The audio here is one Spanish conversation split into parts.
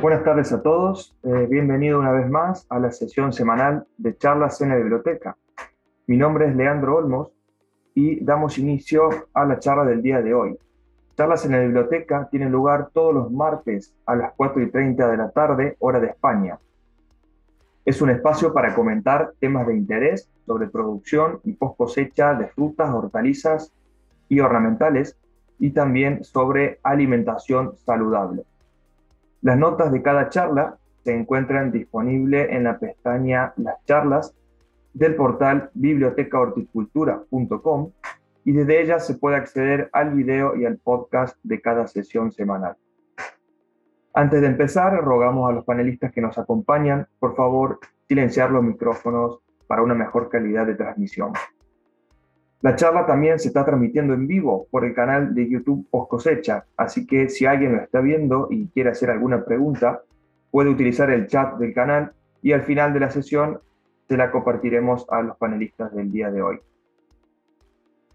Buenas tardes a todos, eh, bienvenido una vez más a la sesión semanal de charlas en la biblioteca. Mi nombre es Leandro Olmos y damos inicio a la charla del día de hoy. Charlas en la biblioteca tienen lugar todos los martes a las 4 y 30 de la tarde, hora de España. Es un espacio para comentar temas de interés sobre producción y post cosecha de frutas, hortalizas y ornamentales y también sobre alimentación saludable. Las notas de cada charla se encuentran disponibles en la pestaña Las charlas del portal bibliotecahorticultura.com y desde ella se puede acceder al video y al podcast de cada sesión semanal. Antes de empezar, rogamos a los panelistas que nos acompañan, por favor, silenciar los micrófonos para una mejor calidad de transmisión. La charla también se está transmitiendo en vivo por el canal de YouTube Post Cosecha, así que si alguien lo está viendo y quiere hacer alguna pregunta, puede utilizar el chat del canal y al final de la sesión se la compartiremos a los panelistas del día de hoy.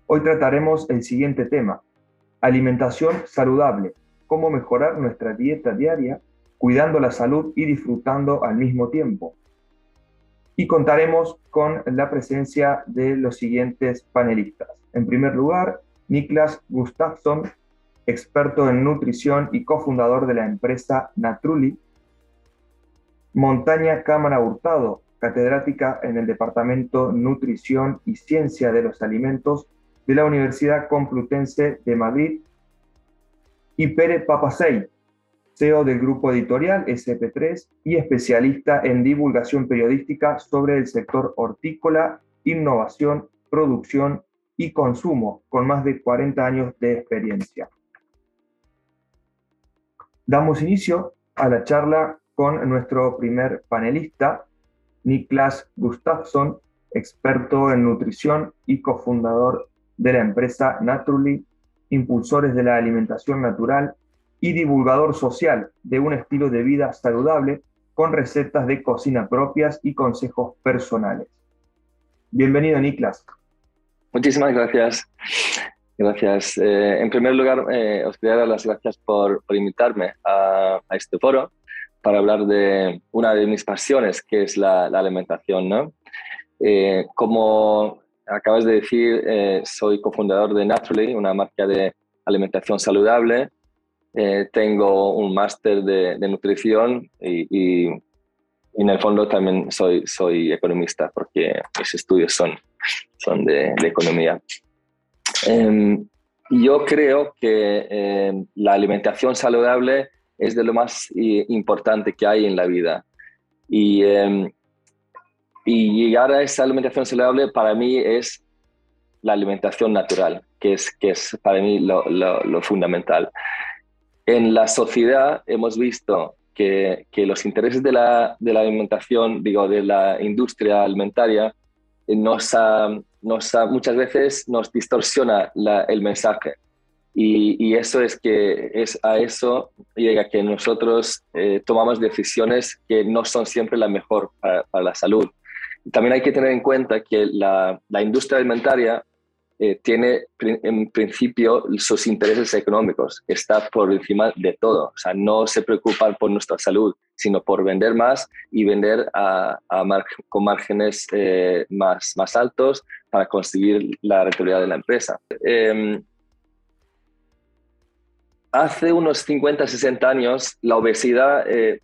Hoy trataremos el siguiente tema, alimentación saludable, cómo mejorar nuestra dieta diaria, cuidando la salud y disfrutando al mismo tiempo. Y contaremos con la presencia de los siguientes panelistas. En primer lugar, Niklas Gustafsson, experto en nutrición y cofundador de la empresa Natruli. Montaña Cámara Hurtado, catedrática en el Departamento Nutrición y Ciencia de los Alimentos de la Universidad Complutense de Madrid y Pere Papasei, CEO del grupo editorial SP3 y especialista en divulgación periodística sobre el sector hortícola, innovación, producción y consumo, con más de 40 años de experiencia. Damos inicio a la charla con nuestro primer panelista, Niklas Gustafsson, experto en nutrición y cofundador de la empresa Naturally impulsores de la alimentación natural y divulgador social de un estilo de vida saludable con recetas de cocina propias y consejos personales. Bienvenido, Niklas. Muchísimas gracias. Gracias. Eh, en primer lugar, eh, os quería dar las gracias por, por invitarme a, este foro para hablar de una de mis pasiones, que es la, alimentación. ¿no? Eh, como acabas de decir, eh, soy cofundador de Naturally, una marca de alimentación saludable. Eh, tengo un máster de, nutrición y, en el fondo también soy, soy economista porque mis estudios son, son de, economía. Em, yo creo que em, la alimentación saludable es de lo más importante que hay en la vida. Y em, y llegar a esa alimentación saludable para mí es la alimentación natural, que es, que es para mí lo, lo, fundamental. En la sociedad hemos visto que, los intereses de la, alimentación, digo, de la industria alimentaria, nos, nos muchas veces nos distorsiona el mensaje. Y, eso es que a eso llega que nosotros eh, tomamos decisiones que no son siempre la mejor para, la salud. También hay que tener en cuenta que la industria alimentaria eh, tiene en principio sus intereses económicos, está por encima de todo, o sea, no se preocupan por nuestra salud, sino por vender más y vender a, con márgenes eh, más, más altos para conseguir la rentabilidad de la empresa. Em, hace unos 50, 60 años la obesidad eh,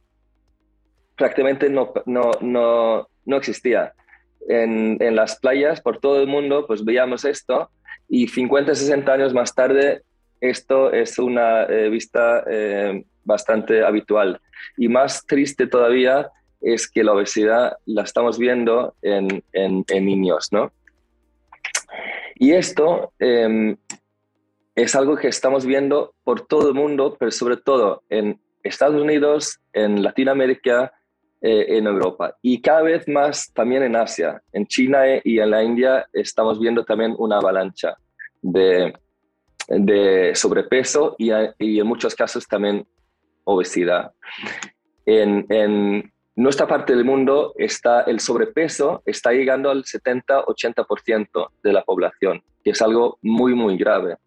prácticamente no, no, no, no existía. En, las playas por todo el mundo, pues veíamos esto y 50, 60 años más tarde, esto es una eh, vista eh, bastante habitual. Y más triste todavía es que la obesidad la estamos viendo en, en, niños, ¿no? Y esto em, es algo que estamos viendo por todo el mundo, pero sobre todo en Estados Unidos, en Latinoamérica, eh, en Europa y cada vez más también en Asia. En China y en la India estamos viendo también una avalancha de, de sobrepeso y, y, en muchos casos también obesidad. En, en, nuestra parte del mundo está el sobrepeso está llegando al 70-80% de la población, que es algo muy, muy grave.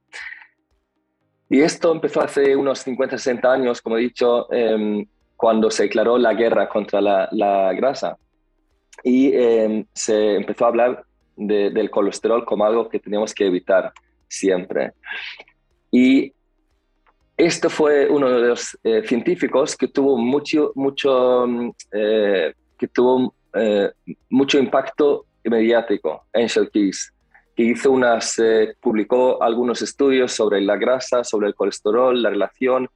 Y esto empezó hace unos 50, 60 años, como he dicho, em, cuando se declaró la guerra contra la, grasa. Y em, se empezó a hablar del colesterol como algo que teníamos que evitar siempre. Y esto fue uno de los eh, científicos que tuvo mucho, mucho, mm, eh, que tuvo, eh, mucho impacto mediático, Angel Keys, que hizo unas, publicó algunos estudios sobre la grasa, sobre el colesterol, la relación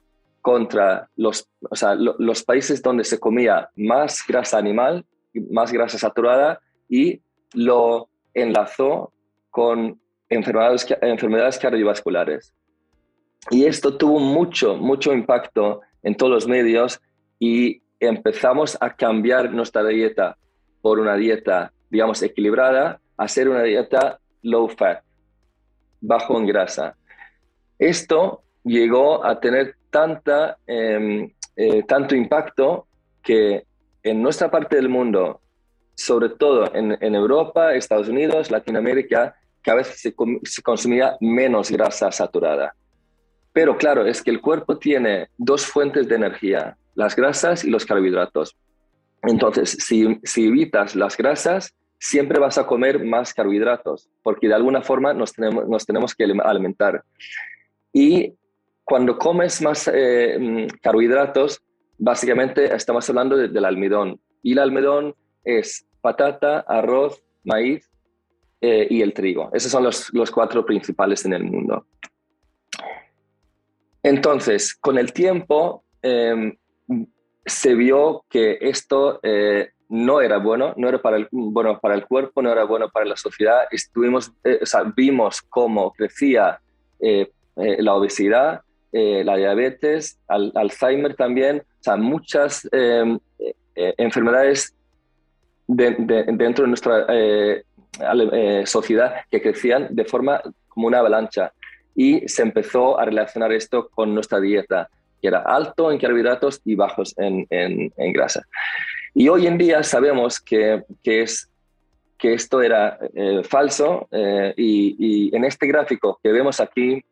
contra los, o sea, los países donde se comía más grasa animal, más grasa saturada, y lo enlazó con enfermedades, enfermedades cardiovasculares. Y esto tuvo mucho, mucho impacto en todos los medios y empezamos a cambiar nuestra dieta por una dieta, digamos, equilibrada, a ser una dieta low fat, bajo en grasa. Esto llegó a tener tanta, em, eh, tanto impacto que en nuestra parte del mundo, sobre todo en, Europa, Estados Unidos, Latinoamérica, cada vez se, se consumía menos grasa saturada. Pero claro, es que el cuerpo tiene dos fuentes de energía, las grasas y los carbohidratos. Entonces, si, si evitas las grasas, siempre vas a comer más carbohidratos, porque de alguna forma nos tenemos, nos tenemos que alimentar. Y cuando comes más eh, mm, carbohidratos, básicamente estamos hablando del almidón. Y el almidón es patata, arroz, maíz eh, y el trigo. Esos son los, los cuatro principales en el mundo. Entonces, con el tiempo em, se vio que esto eh, no era bueno, no era el, bueno para el cuerpo, no era bueno para la sociedad. Estuvimos, eh, vimos cómo crecía eh, la obesidad, la diabetes, Alzheimer también, o sea, muchas em, enfermedades dentro de nuestra sociedad que crecían de forma como una avalancha y se empezó a relacionar esto con nuestra dieta, que era alto en carbohidratos y bajos en, en, grasa. Y hoy en día sabemos que, que es, que esto era eh, falso eh, y, en este gráfico que vemos aquí,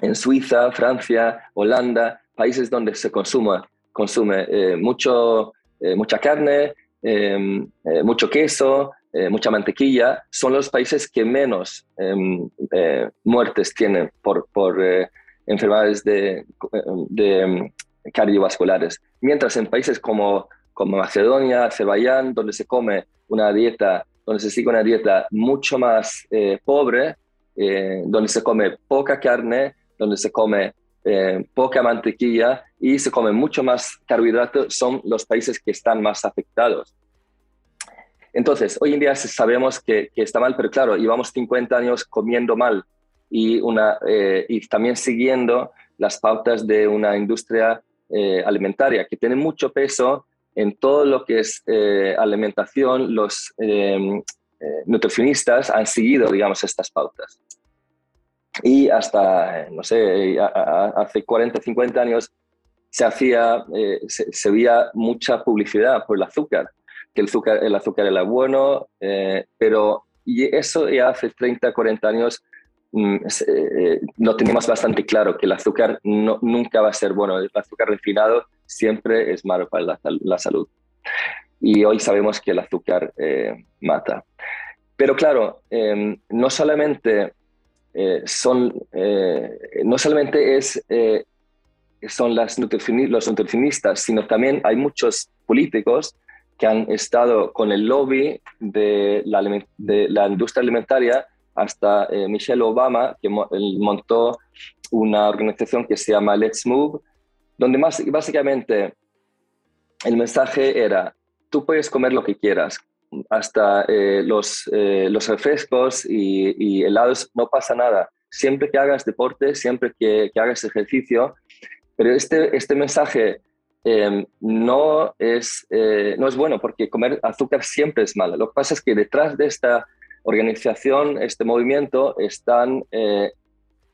en Suiza, Francia, Holanda, países donde se consume, consume eh, mucho, mucha carne, mucho queso, eh, mucha mantequilla, son los países que menos em, eh, muertes tienen por, por eh, enfermedades de, de, em, cardiovasculares. Mientras en países como, como Macedonia, Azerbaiyán, donde se come una dieta, donde se sigue una dieta mucho más pobre, donde se come poca carne, donde se come poca mantequilla y se come mucho más carbohidratos, son los países que están más afectados. Entonces, hoy en día sabemos que, está mal, pero claro, llevamos 50 años comiendo mal y, una, eh, y también siguiendo las pautas de una industria eh, alimentaria que tiene mucho peso en todo lo que es eh, alimentación. Los nutricionistas han seguido, digamos, estas pautas. Y hasta, no sé, hace 40, 50 años se hacía, se, se veía mucha publicidad por el azúcar que el azúcar, el azúcar era bueno, eh, pero y eso ya hace 30, 40 años mm, eh, lo teníamos bastante claro, que el azúcar no, nunca va a ser bueno. El azúcar refinado siempre es malo para la, salud. Y hoy sabemos que el azúcar eh, mata. Pero claro, em, no solamente son, no solamente es, son las los nutricionistas, sino también hay muchos políticos que han estado con el lobby de la, industria alimentaria hasta eh, Michelle Obama, que montó una organización que se llama Let's Move, donde básicamente el mensaje era, tú puedes comer lo que quieras, hasta eh, los, eh, refrescos y, helados, no pasa nada. Siempre que hagas deporte, siempre que, hagas ejercicio, pero este, este mensaje Em, no, es, eh, no es bueno porque comer azúcar siempre es malo. Lo que pasa es que detrás de esta organización, este movimiento, están eh,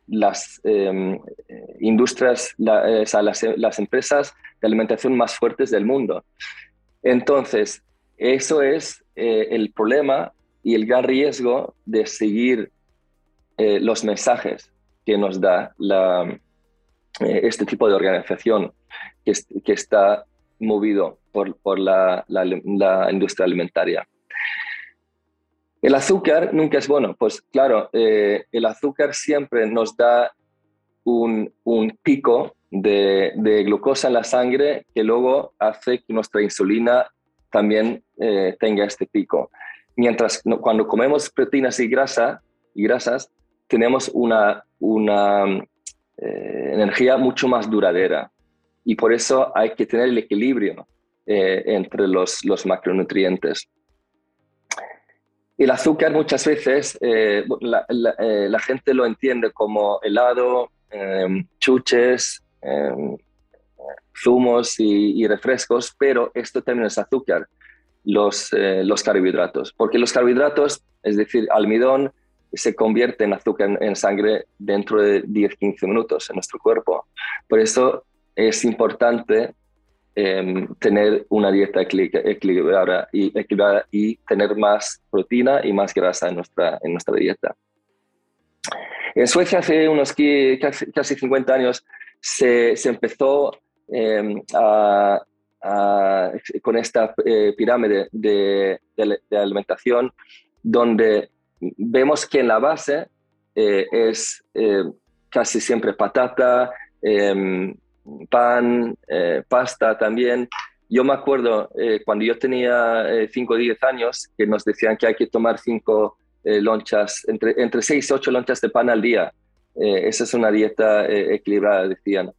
las em, industrias, eh, las, las, empresas de alimentación más fuertes del mundo. Entonces, eso es el problema y el gran riesgo de seguir los mensajes que nos da la, este tipo de organización que, está movido por, la, industria alimentaria. El azúcar nunca es bueno, pues claro, eh, el azúcar siempre nos da un, pico de, glucosa en la sangre que luego hace que nuestra insulina también eh, tenga este pico. Mientras cuando comemos proteínas y, grasa, y grasas, tenemos una, una eh, energía mucho más duradera. Y por eso hay que tener el equilibrio eh, entre los, los, macronutrientes. El azúcar muchas veces la, la, gente lo entiende como helado, chuches, zumos y, refrescos, pero esto también es azúcar, los, eh, los carbohidratos, porque los carbohidratos, es decir, almidón, se convierte en azúcar en, sangre dentro de 10-15 minutos en nuestro cuerpo. Por eso es importante em, tener una dieta equilibrada y, y tener más proteína y más grasa en nuestra, en nuestra dieta. En Suecia hace unos casi, casi 50 años se, se empezó Con esta eh, pirámide de, alimentación donde vemos que en la base eh, es eh, casi siempre patata, em, pan, pasta también. Yo me acuerdo cuando yo tenía 5 o 10 años que nos decían que hay que tomar 5 lonchas, entre, entre 6 y 8 lonchas de pan al día. esa es una dieta equilibrada, decían.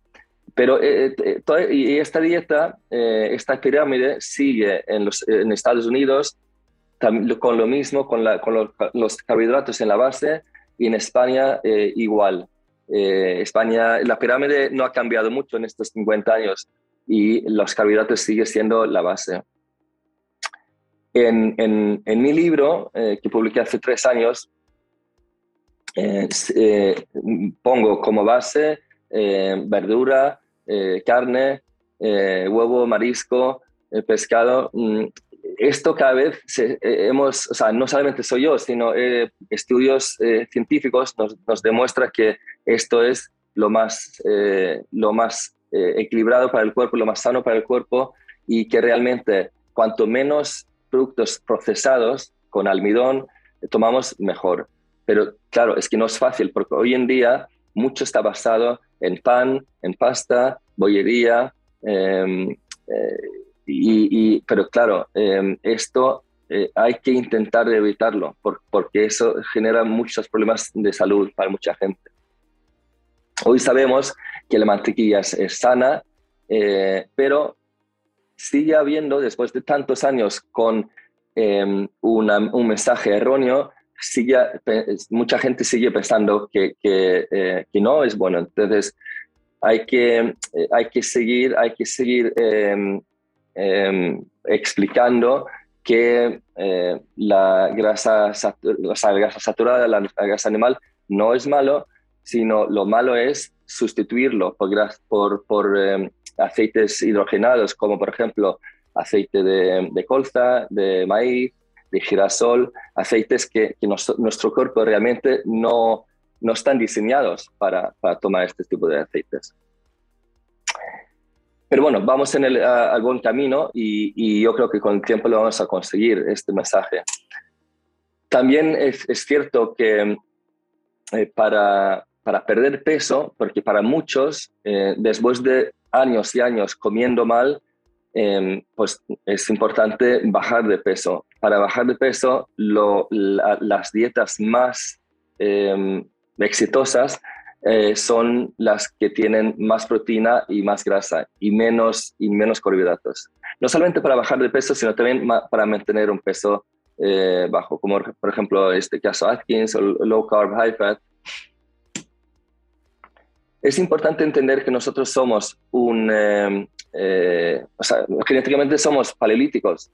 Pero eh, eh, y esta dieta, eh, esta pirámide sigue en, los, en Estados Unidos con lo mismo, con, la, con los, carbohidratos en la base y en España igual. España, la pirámide no ha cambiado mucho en estos 50 años y los carbohidratos siguen siendo la base. En, en, en mi libro, que publiqué hace tres años, pongo como base verdura, eh, carne, eh, huevo, marisco, eh, pescado. Mm, esto cada vez hemos, o sea, no solamente soy yo, sino estudios científicos nos, nos demuestran que esto es lo más, lo más equilibrado para el cuerpo, lo más sano para el cuerpo y que realmente cuanto menos productos procesados con almidón tomamos, mejor. Pero claro, es que no es fácil porque hoy en día mucho está basado en pan, en pasta, bollería, em, eh, y, pero claro, em, esto eh, hay que intentar evitarlo porque eso genera muchos problemas de salud para mucha gente. Hoy sabemos que la mantequilla es, sana, eh, pero sigue habiendo, después de tantos años con em, un mensaje erróneo, sigue, mucha gente sigue pensando que, eh, que, no es bueno. Entonces, hay que, eh, hay que seguir, hay que seguir em, em, explicando que eh, la, grasa, la grasa saturada, la, grasa animal, no es malo, sino lo malo es sustituirlo por, por, por em, aceites hidrogenados, como por ejemplo aceite de, de colza, de maíz, de girasol, aceites que, nuestro cuerpo realmente no, no están diseñados para, para, tomar este tipo de aceites. Pero bueno, vamos en el, al buen camino y, y, yo creo que con el tiempo lo vamos a conseguir, este mensaje. También es, es cierto que eh, para, para, perder peso, porque para muchos, eh, después de años y años comiendo mal, Em, pues es importante bajar de peso. Para bajar de peso, las dietas más em, exitosas eh, son las que tienen más proteína y más grasa y menos, y menos carbohidratos. No solamente para bajar de peso, sino también para mantener un peso eh, bajo, como por ejemplo este caso Atkins o Low Carb High Fat. Es importante entender que nosotros somos un, em, eh, genéticamente somos paleolíticos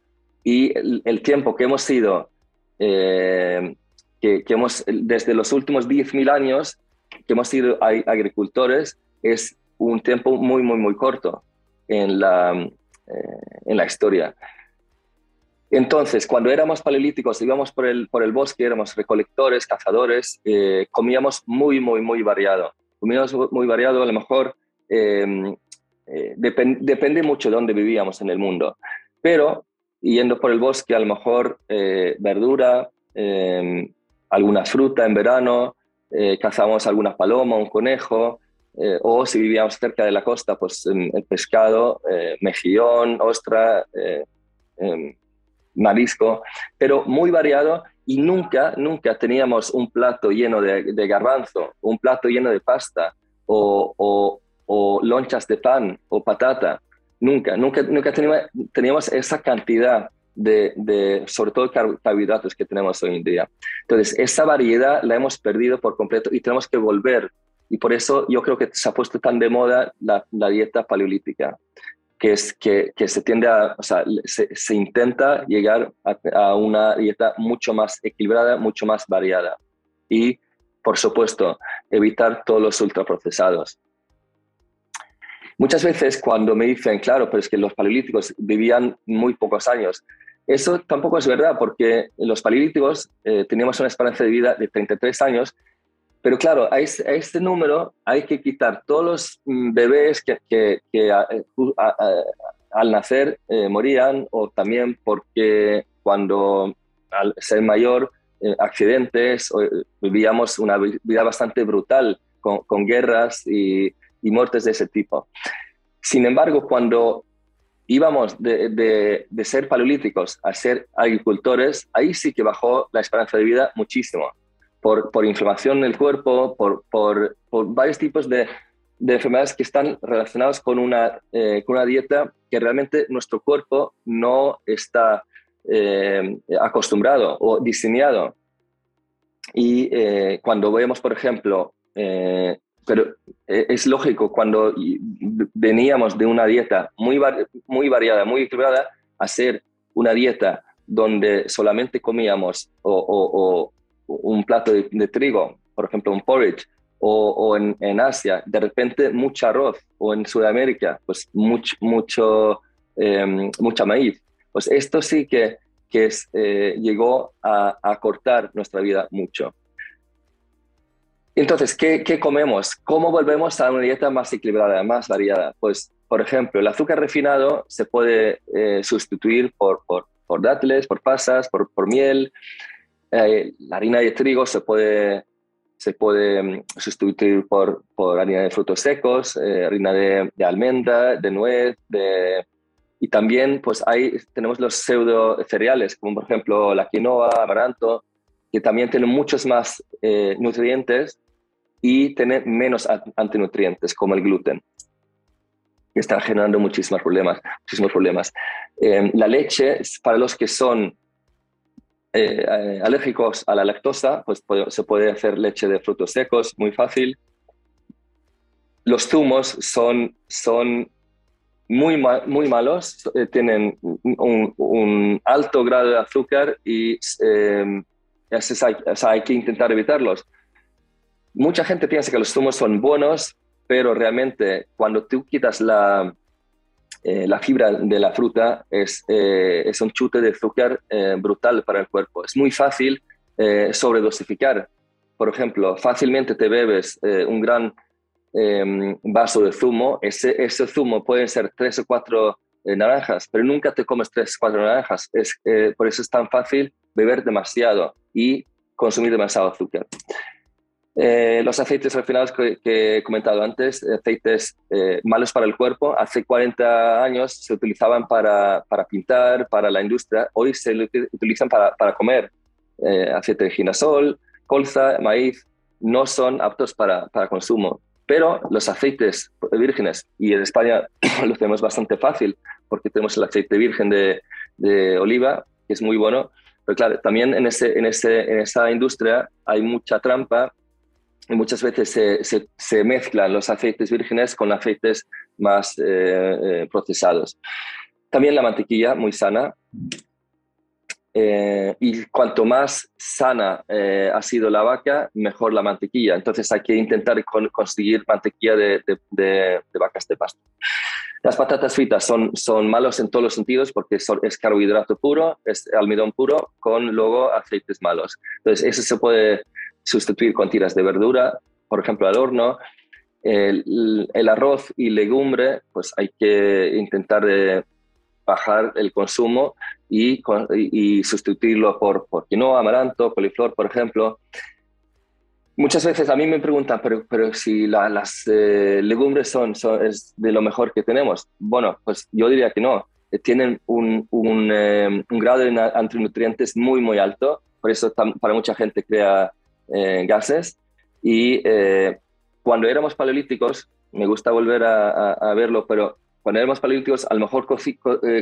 y el, tiempo que hemos sido, eh, que, hemos, desde los últimos 10.000 años, que hemos sido agricultores, es un tiempo muy, muy, muy corto en la, eh, en la historia. Entonces, cuando éramos paleolíticos, íbamos por el, por el bosque, éramos recolectores, cazadores, comíamos muy, muy, muy variado. Comíamos muy variado, a lo mejor depende mucho de dónde vivíamos en el mundo. Pero yendo por el bosque, a lo mejor verdura, em, alguna fruta en verano, cazamos alguna paloma, un conejo, o si vivíamos cerca de la costa, pues el pescado, mejillón, ostra, em, marisco, pero muy variado y nunca, nunca teníamos un plato lleno de, garbanzo, un plato lleno de pasta o, lonchas de pan o patata. Nunca, nunca, nunca teníamos, esa cantidad de, sobre todo carbohidratos que tenemos hoy en día. Entonces, esa variedad la hemos perdido por completo y tenemos que volver. Y por eso yo creo que se ha puesto tan de moda la, la dieta paleolítica que, es, que, que se tiende a, o sea, se, se intenta llegar a, a, una dieta mucho más equilibrada, mucho más variada. Y, por supuesto, evitar todos los ultraprocesados. Muchas veces cuando me dicen, claro, pero es que los paleolíticos vivían muy pocos años, eso tampoco es verdad, porque los paleolíticos eh, teníamos una esperanza de vida de 33 años pero claro, a este, número hay que quitar todos los mm, bebés que, eh, al nacer eh, morían o también porque cuando al ser mayor, accidentes, vivíamos una vida bastante brutal con guerras y, y, muertes de ese tipo. Sin embargo, cuando íbamos de, de, ser paleolíticos a ser agricultores, ahí sí que bajó la esperanza de vida muchísimo por, inflamación en el cuerpo, por, por, varios tipos de, enfermedades que están relacionadas con una, eh, con una dieta que realmente nuestro cuerpo no está eh, acostumbrado o diseñado. Y eh, cuando vemos, por ejemplo, pero es lógico, cuando veníamos de una dieta muy, muy variada, muy equilibrada, a ser una dieta donde solamente comíamos o, un plato de, trigo, por ejemplo, un porridge, o, en, Asia, de repente mucho arroz, o en Sudamérica, pues mucho, mucho em, mucha maíz. Pues esto sí que, que es, eh, llegó a, a, cortar nuestra vida mucho. Entonces, ¿qué, ¿qué, comemos? ¿Cómo volvemos a una dieta más equilibrada, más variada? Pues, por ejemplo, el azúcar refinado se puede eh, sustituir por, dátiles, por pasas, por, miel, eh, la harina de trigo se puede, se puede mm, sustituir por, harina de frutos secos, eh, harina de, almendra, de nuez, de, y también pues hay, tenemos los pseudo cereales, como por ejemplo la quinoa, amaranto, que también tienen muchos más eh, nutrientes y tienen menos antinutrientes, como el gluten que están generando muchísimos problemas. Muchísimos problemas. la leche, para los que son eh, alérgicos a la lactosa, pues se puede hacer leche de frutos secos, muy fácil. Los zumos son, son muy, muy malos, eh, tienen un, alto grado de azúcar y hay, hay que intentar evitarlos. Mucha gente piensa que los zumos son buenos, pero realmente cuando tú quitas la, eh, la fibra de la fruta es, eh, es un chute de azúcar eh, brutal para el cuerpo. Es muy fácil sobredosificar. Por ejemplo, fácilmente te bebes un gran em, vaso de zumo. Ese, ese zumo puede ser tres o cuatro naranjas, pero nunca te comes tres o cuatro naranjas. Es, por eso es tan fácil beber demasiado y consumir demasiado azúcar. Eh, los aceites refinados que, que, he comentado antes, aceites eh, malos para el cuerpo, hace 40 años se utilizaban para, para pintar, para la industria, hoy se utilizan para, para comer. Eh, aceite de ginasol, colza, maíz, no son aptos para, para, consumo. Pero los aceites vírgenes, y en España lo tenemos bastante fácil, porque tenemos el aceite virgen de, de oliva, que es muy bueno, pero claro, también en, ese, en, ese, en esa industria hay mucha trampa y muchas veces se, se, mezclan los aceites vírgenes con aceites más eh, eh, procesados. También la mantequilla, muy sana. Eh, y cuanto más sana ha sido la vaca, mejor la mantequilla. Entonces hay que intentar conseguir mantequilla de, de, vacas de pasto. Las patatas fritas son, son malos en todos los sentidos porque es carbohidrato puro, es almidón puro con luego aceites malos. Entonces eso se puede sustituir con tiras de verdura, por ejemplo, al horno. el, el, arroz y legumbre, pues hay que intentar de bajar el consumo y, y, sustituirlo por, por quinoa, amaranto, coliflor, por ejemplo. Muchas veces a mí me preguntan, pero, pero si las eh, legumbres son, son es de lo mejor que tenemos. Bueno, pues yo diría que no. Eh, tienen un, un, eh, un grado de antinutrientes muy, muy alto. Por eso para mucha gente crea gases. Y cuando éramos paleolíticos, me gusta volver a, a, verlo, pero cuando éramos paleolíticos, a lo mejor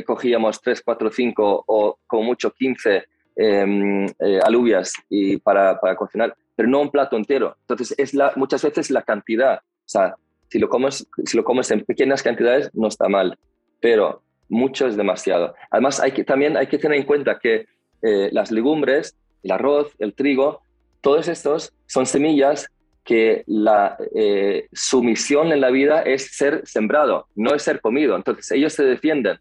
cogíamos 3, 4, 5 o como mucho 15 em, alubias y para, para cocinar pero no un plato entero. Entonces, es la, muchas veces la cantidad. O sea, si lo, comes, si lo comes en pequeñas cantidades, no está mal, pero mucho es demasiado. Además, hay que, también hay que tener en cuenta que eh, las legumbres, el arroz, el trigo, todos estos son semillas que la, eh, su misión en la vida es ser sembrado, no es ser comido. Entonces, ellos se defienden.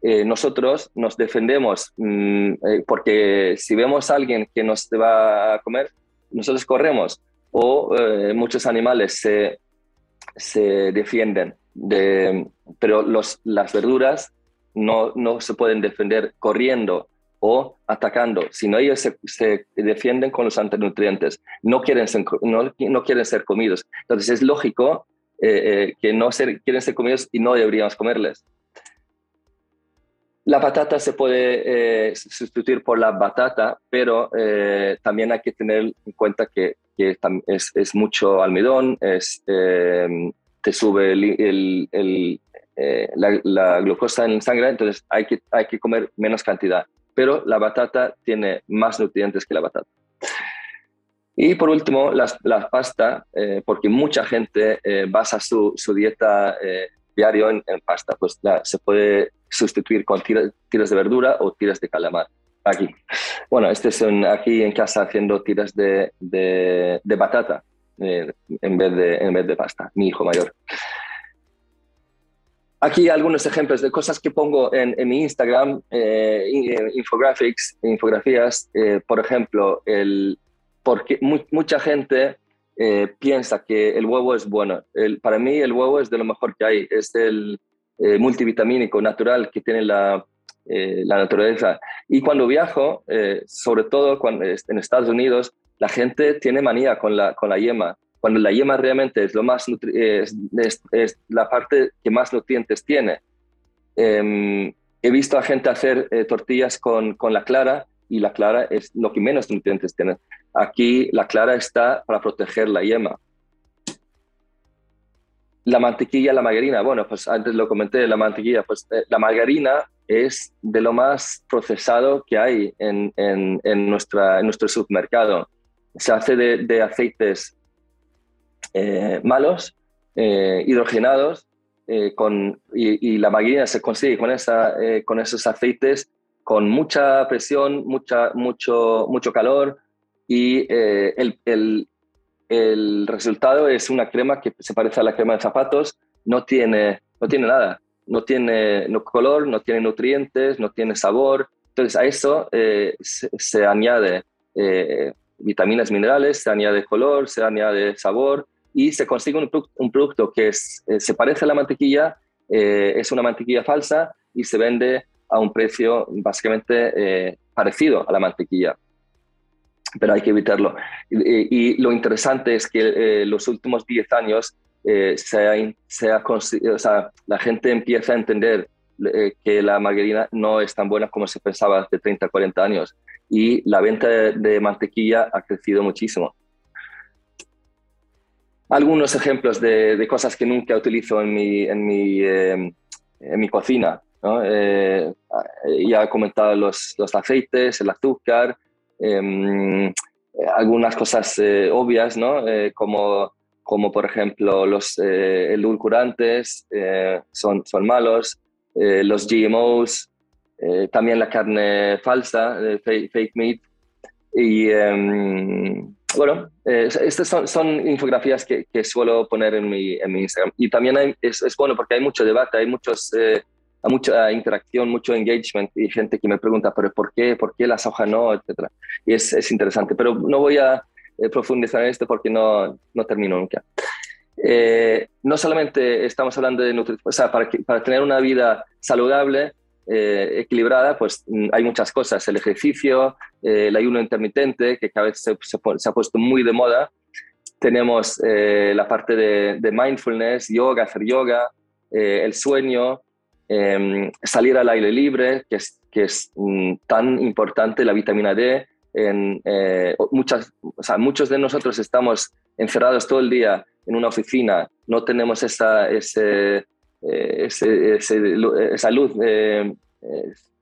Eh, nosotros nos defendemos mm, porque si vemos a alguien que nos va a comer, nosotros corremos o eh, muchos animales se, defienden, de, pero las verduras no, se pueden defender corriendo o atacando, sino ellos se, defienden con los antinutrientes, no quieren ser, no, quieren ser comidos. Entonces es lógico eh, eh, que no ser, quieren ser comidos y no deberíamos comerles. La patata se puede eh, sustituir por la batata, pero eh, también hay que tener en cuenta que, es, mucho almidón, es, em, te sube el, eh, la, glucosa en sangre, entonces hay que, hay que comer menos cantidad. Pero la batata tiene más nutrientes que la batata. Y por último, la, pasta, porque mucha gente basa su, su dieta diario en, pasta, pues se puede sustituir con tiras, de verdura o tiras de calamar. Aquí. Bueno, este son aquí en casa haciendo tiras de, de, batata eh, en, vez de, en vez de pasta, mi hijo mayor. Aquí algunos ejemplos de cosas que pongo en, mi Instagram, eh, eh infographics, infografías, eh, por ejemplo, el, porque mucha gente eh, piensa que el huevo es bueno. Para mí el huevo es de lo mejor que hay, es el eh, multivitamínico natural que tiene la, eh, la naturaleza. Y cuando viajo, sobre todo cuando, en Estados Unidos, la gente tiene manía con la, con la yema. Cuando la yema realmente es, lo más es, es, la parte que más nutrientes tiene. Em, he visto a gente hacer tortillas con, con la clara y la clara es lo que menos nutrientes tiene. Aquí la clara está para proteger la yema. La mantequilla, la margarina, bueno, pues antes lo comenté, la mantequilla, pues eh, la margarina es de lo más procesado que hay en, en, nuestra, en nuestro supermercado. Se hace de, aceites eh, malos, eh, hidrogenados, con, y, la margarina se consigue con, esa, con esos aceites con mucha presión, mucha, mucho, mucho calor, y eh, el, el, el, resultado es una crema que se parece a la crema de zapatos, no tiene, no tiene nada, no tiene no color, no tiene nutrientes, no tiene sabor. Entonces a eso eh, se, añade eh, vitaminas minerales, se añade color, se añade sabor y se consigue un, un producto que se parece a la mantequilla, es una mantequilla falsa y se vende a un precio básicamente parecido a la mantequilla pero hay que evitarlo. Y, lo interesante es que eh, los últimos 10 años eh, se se o sea, la gente empieza a entender eh, que la margarina no es tan buena como se pensaba hace 30, 40 años y la venta de, mantequilla ha crecido muchísimo. Algunos ejemplos de, de, cosas que nunca utilizo en mi, en mi, en mi cocina. ¿no? ya he comentado los, los aceites, el azúcar, Em, algunas cosas eh, obvias, ¿no? Eh, como, como por ejemplo los eh, edulcorantes son, son malos, los GMOs, también la carne falsa, fake, meat. Y em, bueno, estas son, son infografías que, que, suelo poner en mi, en mi Instagram. Y también es, es, bueno porque hay mucho debate, hay muchos a mucha interacción, mucho engagement y gente que me pregunta, pero ¿por qué? ¿Por qué la soja no? Etcétera. Y es, es interesante, pero no voy a eh, profundizar en esto porque no, no termino nunca. eh, no solamente estamos hablando de nutrición, o sea, para, para tener una vida saludable, eh, equilibrada, pues mm, hay muchas cosas. El ejercicio, el ayuno intermitente, que cada vez se, se, ha puesto muy de moda. Tenemos la parte de, de, mindfulness, yoga, hacer yoga, el sueño, em, salir al aire libre, que es, que es mm, tan importante, la vitamina D, en, eh, muchas, o sea, muchos de nosotros estamos encerrados todo el día en una oficina, no tenemos esa, ese, eh, ese, esa luz, eh,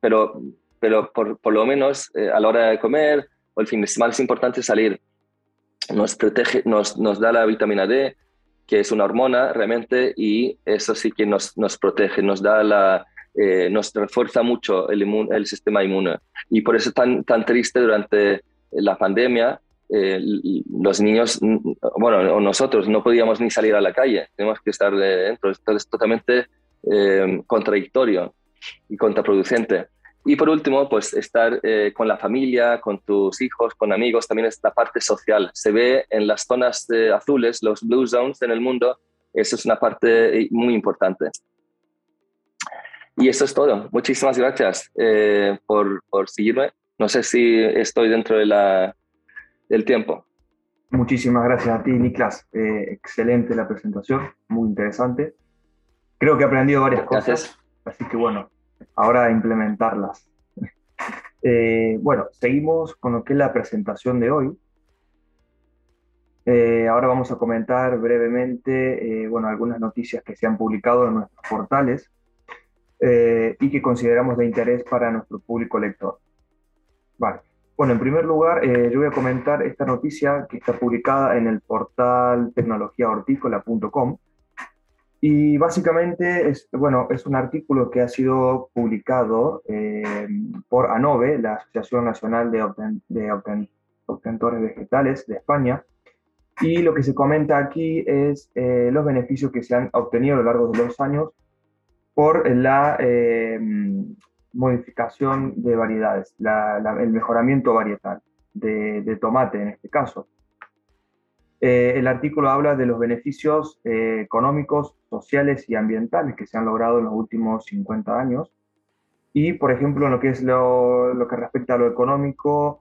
pero, pero por, por, lo menos a la hora de comer o el fin de semana es importante salir. Nos, protege, nos, nos da la vitamina D, que es una hormona realmente, y eso sí que nos, nos protege, nos da la, eh, nos refuerza mucho el, el, sistema inmune. Y por eso es tan, tan triste durante la pandemia. Eh, los niños, bueno, nosotros no podíamos ni salir a la calle, tenemos que estar dentro. Esto es totalmente eh, contradictorio y contraproducente. Y por último, pues estar con la familia, con tus hijos, con amigos, también es la parte social. Se ve en las zonas azules, los blue zones en el mundo, eso es una parte muy importante. Y eso es todo. Muchísimas gracias eh, por, por, seguirme. No sé si estoy dentro de la, del tiempo. Muchísimas gracias a ti, Niklas. Eh, excelente la presentación, muy interesante. Creo que he aprendido varias cosas, así que bueno, ahora implementarlas. Eh, bueno, seguimos con lo que es la presentación de hoy. ahora vamos a comentar brevemente bueno, algunas noticias que se han publicado en nuestros portales eh, y que consideramos de interés para nuestro público lector. Vale. Bueno, en primer lugar, eh, yo voy a comentar esta noticia que está publicada en el portal tecnologiahortícola.com y básicamente es, bueno, es un artículo que ha sido publicado eh, por ANOVE, la Asociación Nacional de, Obtentores Vegetales de España, y lo que se comenta aquí es los beneficios que se han obtenido a lo largo de los años por la eh, modificación de variedades, el mejoramiento varietal de, tomate en este caso. Eh, el artículo habla de los beneficios eh, económicos, sociales y ambientales que se han logrado en los últimos 50 años. Y, por ejemplo, en lo que es lo, que respecta a lo económico,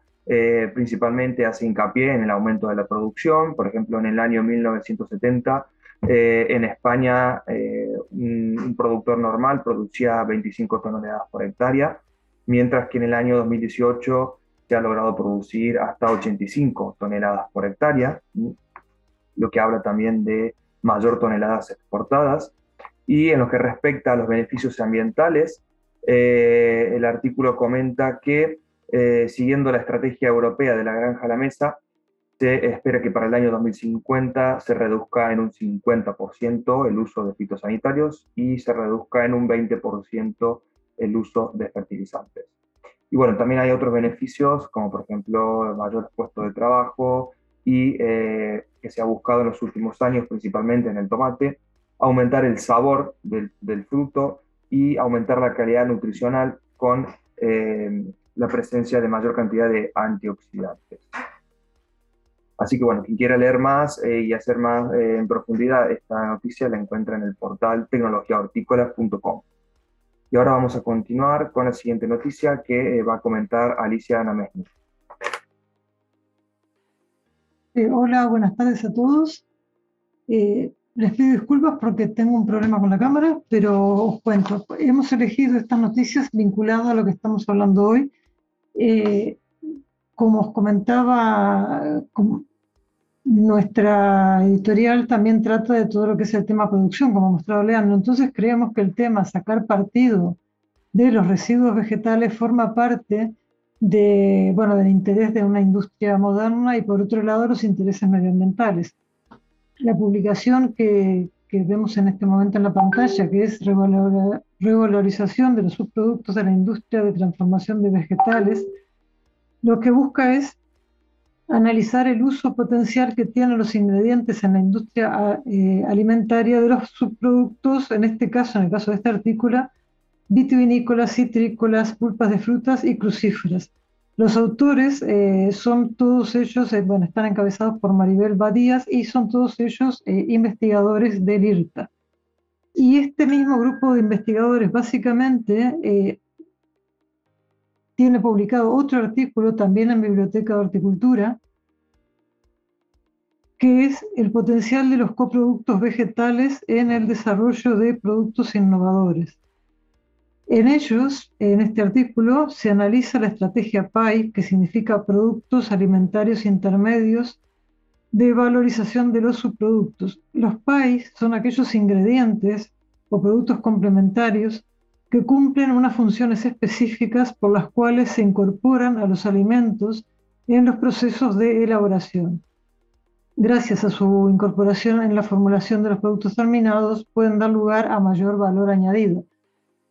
principalmente hace hincapié en el aumento de la producción. Por ejemplo, en el año 1970 eh, en España, eh, un, productor normal producía 25 toneladas por hectárea, mientras que en el año 2018 se ha logrado producir hasta 85 toneladas por hectárea, lo que habla también de mayor toneladas exportadas. Y en lo que respecta a los beneficios ambientales, eh, el artículo comenta que siguiendo la estrategia europea de la granja a la mesa, se espera que para el año 2050 se reduzca en un 50% el uso de fitosanitarios y se reduzca en un 20% el uso de fertilizantes. Y bueno, también hay otros beneficios, como por ejemplo mayores puestos de trabajo y eh, que se ha buscado en los últimos años, principalmente en el tomate, aumentar el sabor del, del fruto y aumentar la calidad nutricional con eh, la presencia de mayor cantidad de antioxidantes. Así que bueno, quien quiera leer más eh, y hacer más eh, en profundidad esta noticia la encuentra en el portal tecnologiahortícola.com. Y ahora vamos a continuar con la siguiente noticia que eh, va a comentar Alicia Namesni. hola, buenas tardes a todos. les pido disculpas porque tengo un problema con la cámara, pero os cuento. Hemos elegido estas noticias vinculadas a lo que estamos hablando hoy como os comentaba, nuestra editorial también trata de todo lo que es el tema producción, como ha mostrado Leandro. Entonces creemos que el tema sacar partido de los residuos vegetales forma parte de, bueno, del interés de una industria moderna y por otro lado los intereses medioambientales. La publicación que, que vemos en este momento en la pantalla, que es revalorización de los subproductos de la industria de transformación de vegetales, lo que busca es analizar el uso potencial que tienen los ingredientes en la industria eh, alimentaria de los subproductos, en este caso, en el caso de este artículo, vitivinícolas, citrícolas, pulpas de frutas y crucíferas. Los autores eh, son todos ellos, eh, bueno, están encabezados por Maribel Badías y son todos ellos eh, investigadores del IRTA. Y este mismo grupo de investigadores básicamente tiene publicado otro artículo también en Biblioteca de Horticultura, que es el potencial de los coproductos vegetales en el desarrollo de productos innovadores. En ellos, en este artículo, se analiza la estrategia PAI, que significa Productos Alimentarios Intermedios de valorización de los subproductos. Los PAI son aquellos ingredientes o productos complementarios que cumplen unas funciones específicas por las cuales se incorporan a los alimentos en los procesos de elaboración. Gracias a su incorporación en la formulación de los productos terminados, pueden dar lugar a mayor valor añadido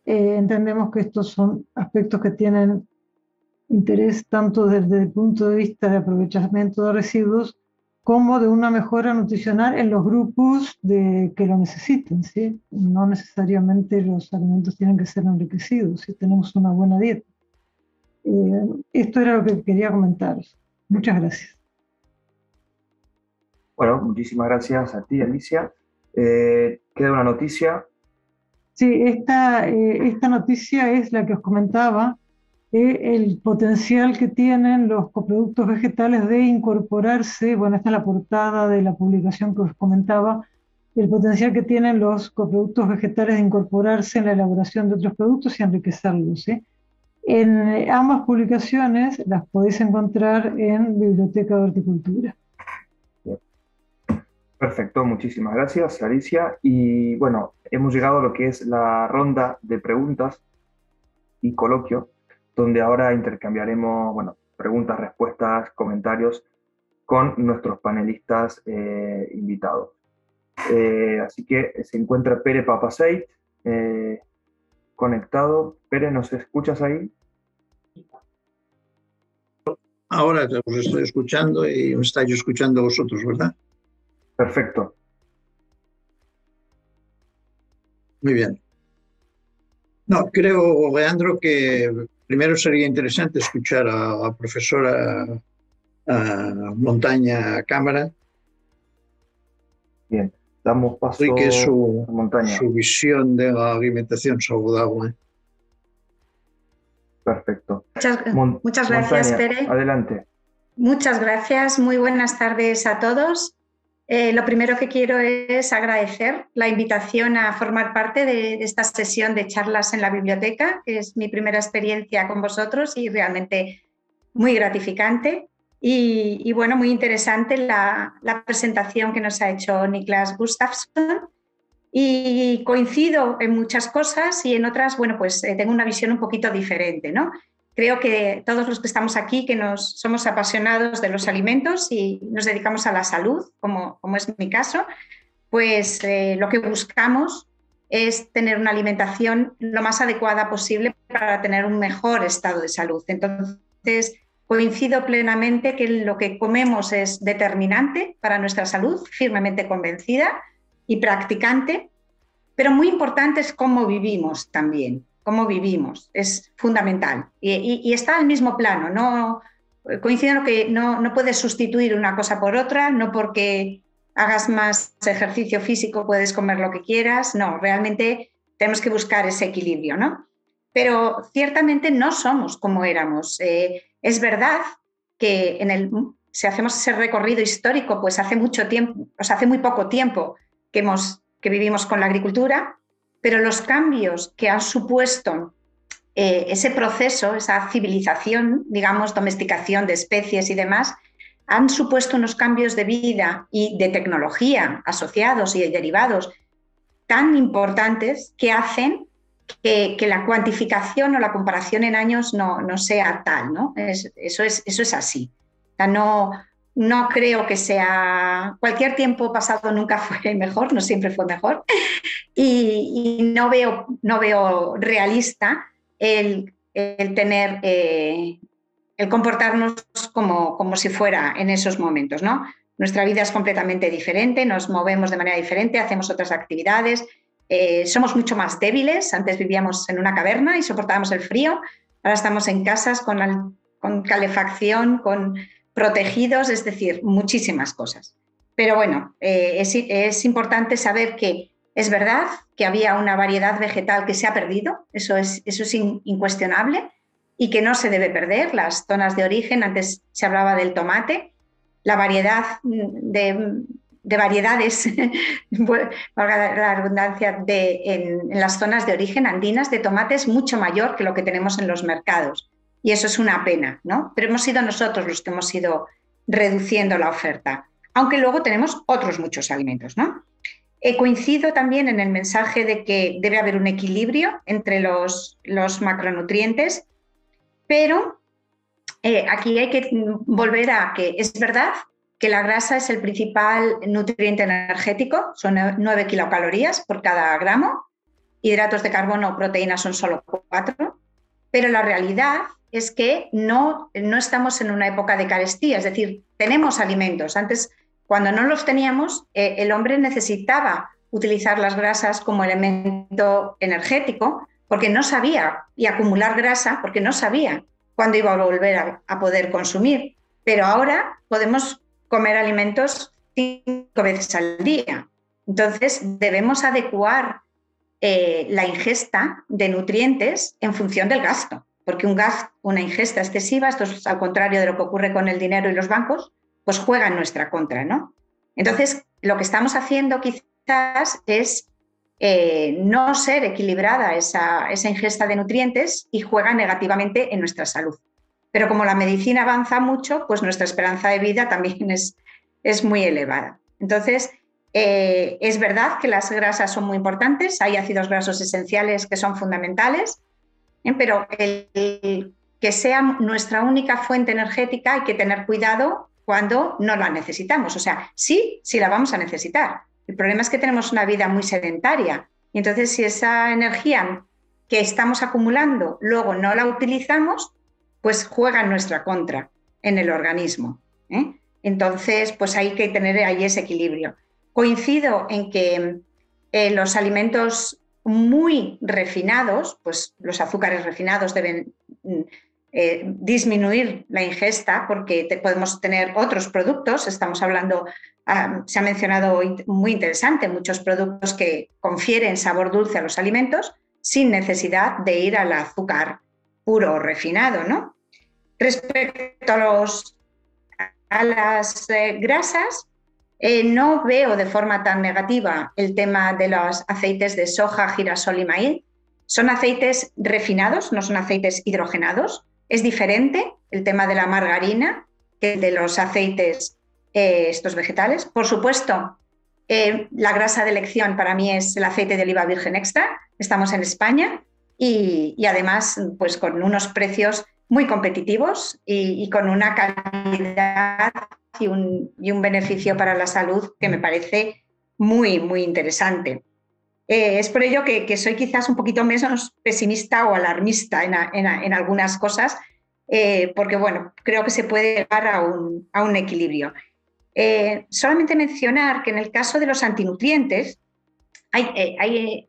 eh, entendemos que estos son aspectos que tienen interés tanto desde el punto de vista de aprovechamiento de residuos como de una mejora nutricional en los grupos de, que lo necesiten. ¿sí? No necesariamente los alimentos tienen que ser enriquecidos si tenemos una buena dieta. Eh, esto era lo que quería comentaros. Muchas gracias. Bueno, muchísimas gracias a ti, Alicia. Eh, queda una noticia Sí, esta, eh, esta noticia es la que os comentaba, eh, el potencial que tienen los coproductos vegetales de incorporarse, bueno, esta es la portada de la publicación que os comentaba, el potencial que tienen los coproductos vegetales de incorporarse en la elaboración de otros productos y enriquecerlos. En ambas publicaciones las podéis encontrar en Biblioteca de Horticultura. Perfecto, muchísimas gracias, Alicia. Y bueno, hemos llegado a lo que es la ronda de preguntas y coloquio, donde ahora intercambiaremos, bueno, preguntas, respuestas, comentarios con nuestros panelistas eh, invitados. Eh, así que se encuentra Pere Papaseit eh, conectado. Pere, ¿nos escuchas ahí? Ahora os estoy escuchando y os estáis escuchando vosotros, ¿verdad? Perfecto. Muy bien. No, creo, Leandro, que primero sería interesante escuchar a la profesora Montaña Cámara. Bien, damos paso que su, Montaña. su visión de la alimentación saludable. Perfecto. Muchas, gracias, Pere. Adelante. Muchas gracias. Muy buenas tardes a todos. Eh, lo primero que quiero es agradecer la invitación a formar parte de, esta sesión de charlas en la biblioteca, que es mi primera experiencia con vosotros y realmente muy gratificante. Y, bueno, muy interesante la, presentación que nos ha hecho Niklas Gustafsson. Y coincido en muchas cosas y en otras, bueno, pues eh, tengo una visión un poquito diferente, ¿no? Creo que todos los que estamos aquí, que nos somos apasionados de los alimentos y nos dedicamos a la salud, como, como es mi caso, pues eh, lo que buscamos es tener una alimentación lo más adecuada posible para tener un mejor estado de salud. Entonces, coincido plenamente que lo que comemos es determinante para nuestra salud, firmemente convencida y practicante, pero muy importante es cómo vivimos también cómo vivimos, es fundamental. Y, está al mismo plano, no coincido en que no, no puedes sustituir una cosa por otra, no porque hagas más ejercicio físico puedes comer lo que quieras, no, realmente tenemos que buscar ese equilibrio, ¿no? Pero ciertamente no somos como éramos. Eh, es verdad que en el, si hacemos ese recorrido histórico, pues hace mucho tiempo, o sea, hace muy poco tiempo que, hemos, que vivimos con la agricultura, pero los cambios que han supuesto eh, ese proceso, esa civilización, digamos, domesticación de especies y demás, han supuesto unos cambios de vida y de tecnología asociados y derivados tan importantes que hacen que, la cuantificación o la comparación en años no, sea tal, ¿no? eso, es, eso es así. no, no creo que sea, cualquier tiempo pasado nunca fue mejor, no siempre fue mejor, y, no, veo, no veo realista el, tener, eh, el comportarnos como, como si fuera en esos momentos, ¿no? Nuestra vida es completamente diferente, nos movemos de manera diferente, hacemos otras actividades, eh, somos mucho más débiles, antes vivíamos en una caverna y soportábamos el frío, ahora estamos en casas con con calefacción, con protegidos, es decir, muchísimas cosas. Pero bueno, eh, es, importante saber que es verdad que había una variedad vegetal que se ha perdido, eso es, incuestionable, y que no se debe perder. Las zonas de origen, antes se hablaba del tomate, la variedad de, variedades, valga la redundancia, de, en, las zonas de origen andinas de tomate es mucho mayor que lo que tenemos en los mercados. Y eso es una pena, ¿no? Pero hemos sido nosotros los que hemos ido reduciendo la oferta, aunque luego tenemos otros muchos alimentos, ¿no? Eh, coincido también en el mensaje de que debe haber un equilibrio entre los, los macronutrientes, pero eh, aquí hay que volver a que es verdad que la grasa es el principal nutriente energético, son 9 kilocalorías por cada gramo, hidratos de carbono o proteínas son solo 4, pero la realidad es que no, no estamos en una época de carestía, es decir, tenemos alimentos. Antes, cuando no los teníamos, eh, el hombre necesitaba utilizar las grasas como elemento energético porque no sabía, y acumular grasa porque no sabía cuándo iba a volver a poder consumir. Pero ahora podemos comer alimentos cinco veces al día. Entonces, debemos adecuar eh, la ingesta de nutrientes en función del gasto, porque un gasto, una ingesta excesiva, esto es al contrario de lo que ocurre con el dinero y los bancos, pues juega en nuestra contra, ¿no? Entonces, lo que estamos haciendo quizás es eh, no ser equilibrada esa, ingesta de nutrientes y juega negativamente en nuestra salud. Pero como la medicina avanza mucho, pues nuestra esperanza de vida también es muy elevada. Entonces, eh, es verdad que las grasas son muy importantes, hay ácidos grasos esenciales que son fundamentales, ¿eh? pero que sea nuestra única fuente energética hay que tener cuidado cuando no la necesitamos. O sea, sí, sí la vamos a necesitar. El problema es que tenemos una vida muy sedentaria y entonces si esa energía que estamos acumulando luego no la utilizamos, pues juega en nuestra contra en el organismo. ¿eh? Entonces, pues hay que tener ahí ese equilibrio. Coincido en que eh, los alimentos muy refinados, pues los azúcares refinados deben mm, eh, disminuir la ingesta porque podemos tener otros productos. Estamos hablando, ah, se ha mencionado muy interesante, muchos productos que confieren sabor dulce a los alimentos sin necesidad de ir al azúcar puro o refinado, ¿no? Respecto a, los, a las eh, grasas, eh, no veo de forma tan negativa el tema de los aceites de soja, girasol y maíz. Son aceites refinados, no son aceites hidrogenados. Es diferente el tema de la margarina que el de los aceites eh, estos vegetales. Por supuesto, la grasa de elección para mí es el aceite de oliva virgen extra. Estamos en España y, y además pues con unos precios muy competitivos y, con una calidad y un, beneficio para la salud que me parece muy, muy interesante. Eh, es por ello que, soy quizás un poquito menos pesimista o alarmista en, algunas cosas, eh, porque bueno, creo que se puede llegar a un, equilibrio. Eh, solamente mencionar que en el caso de los antinutrientes, hay,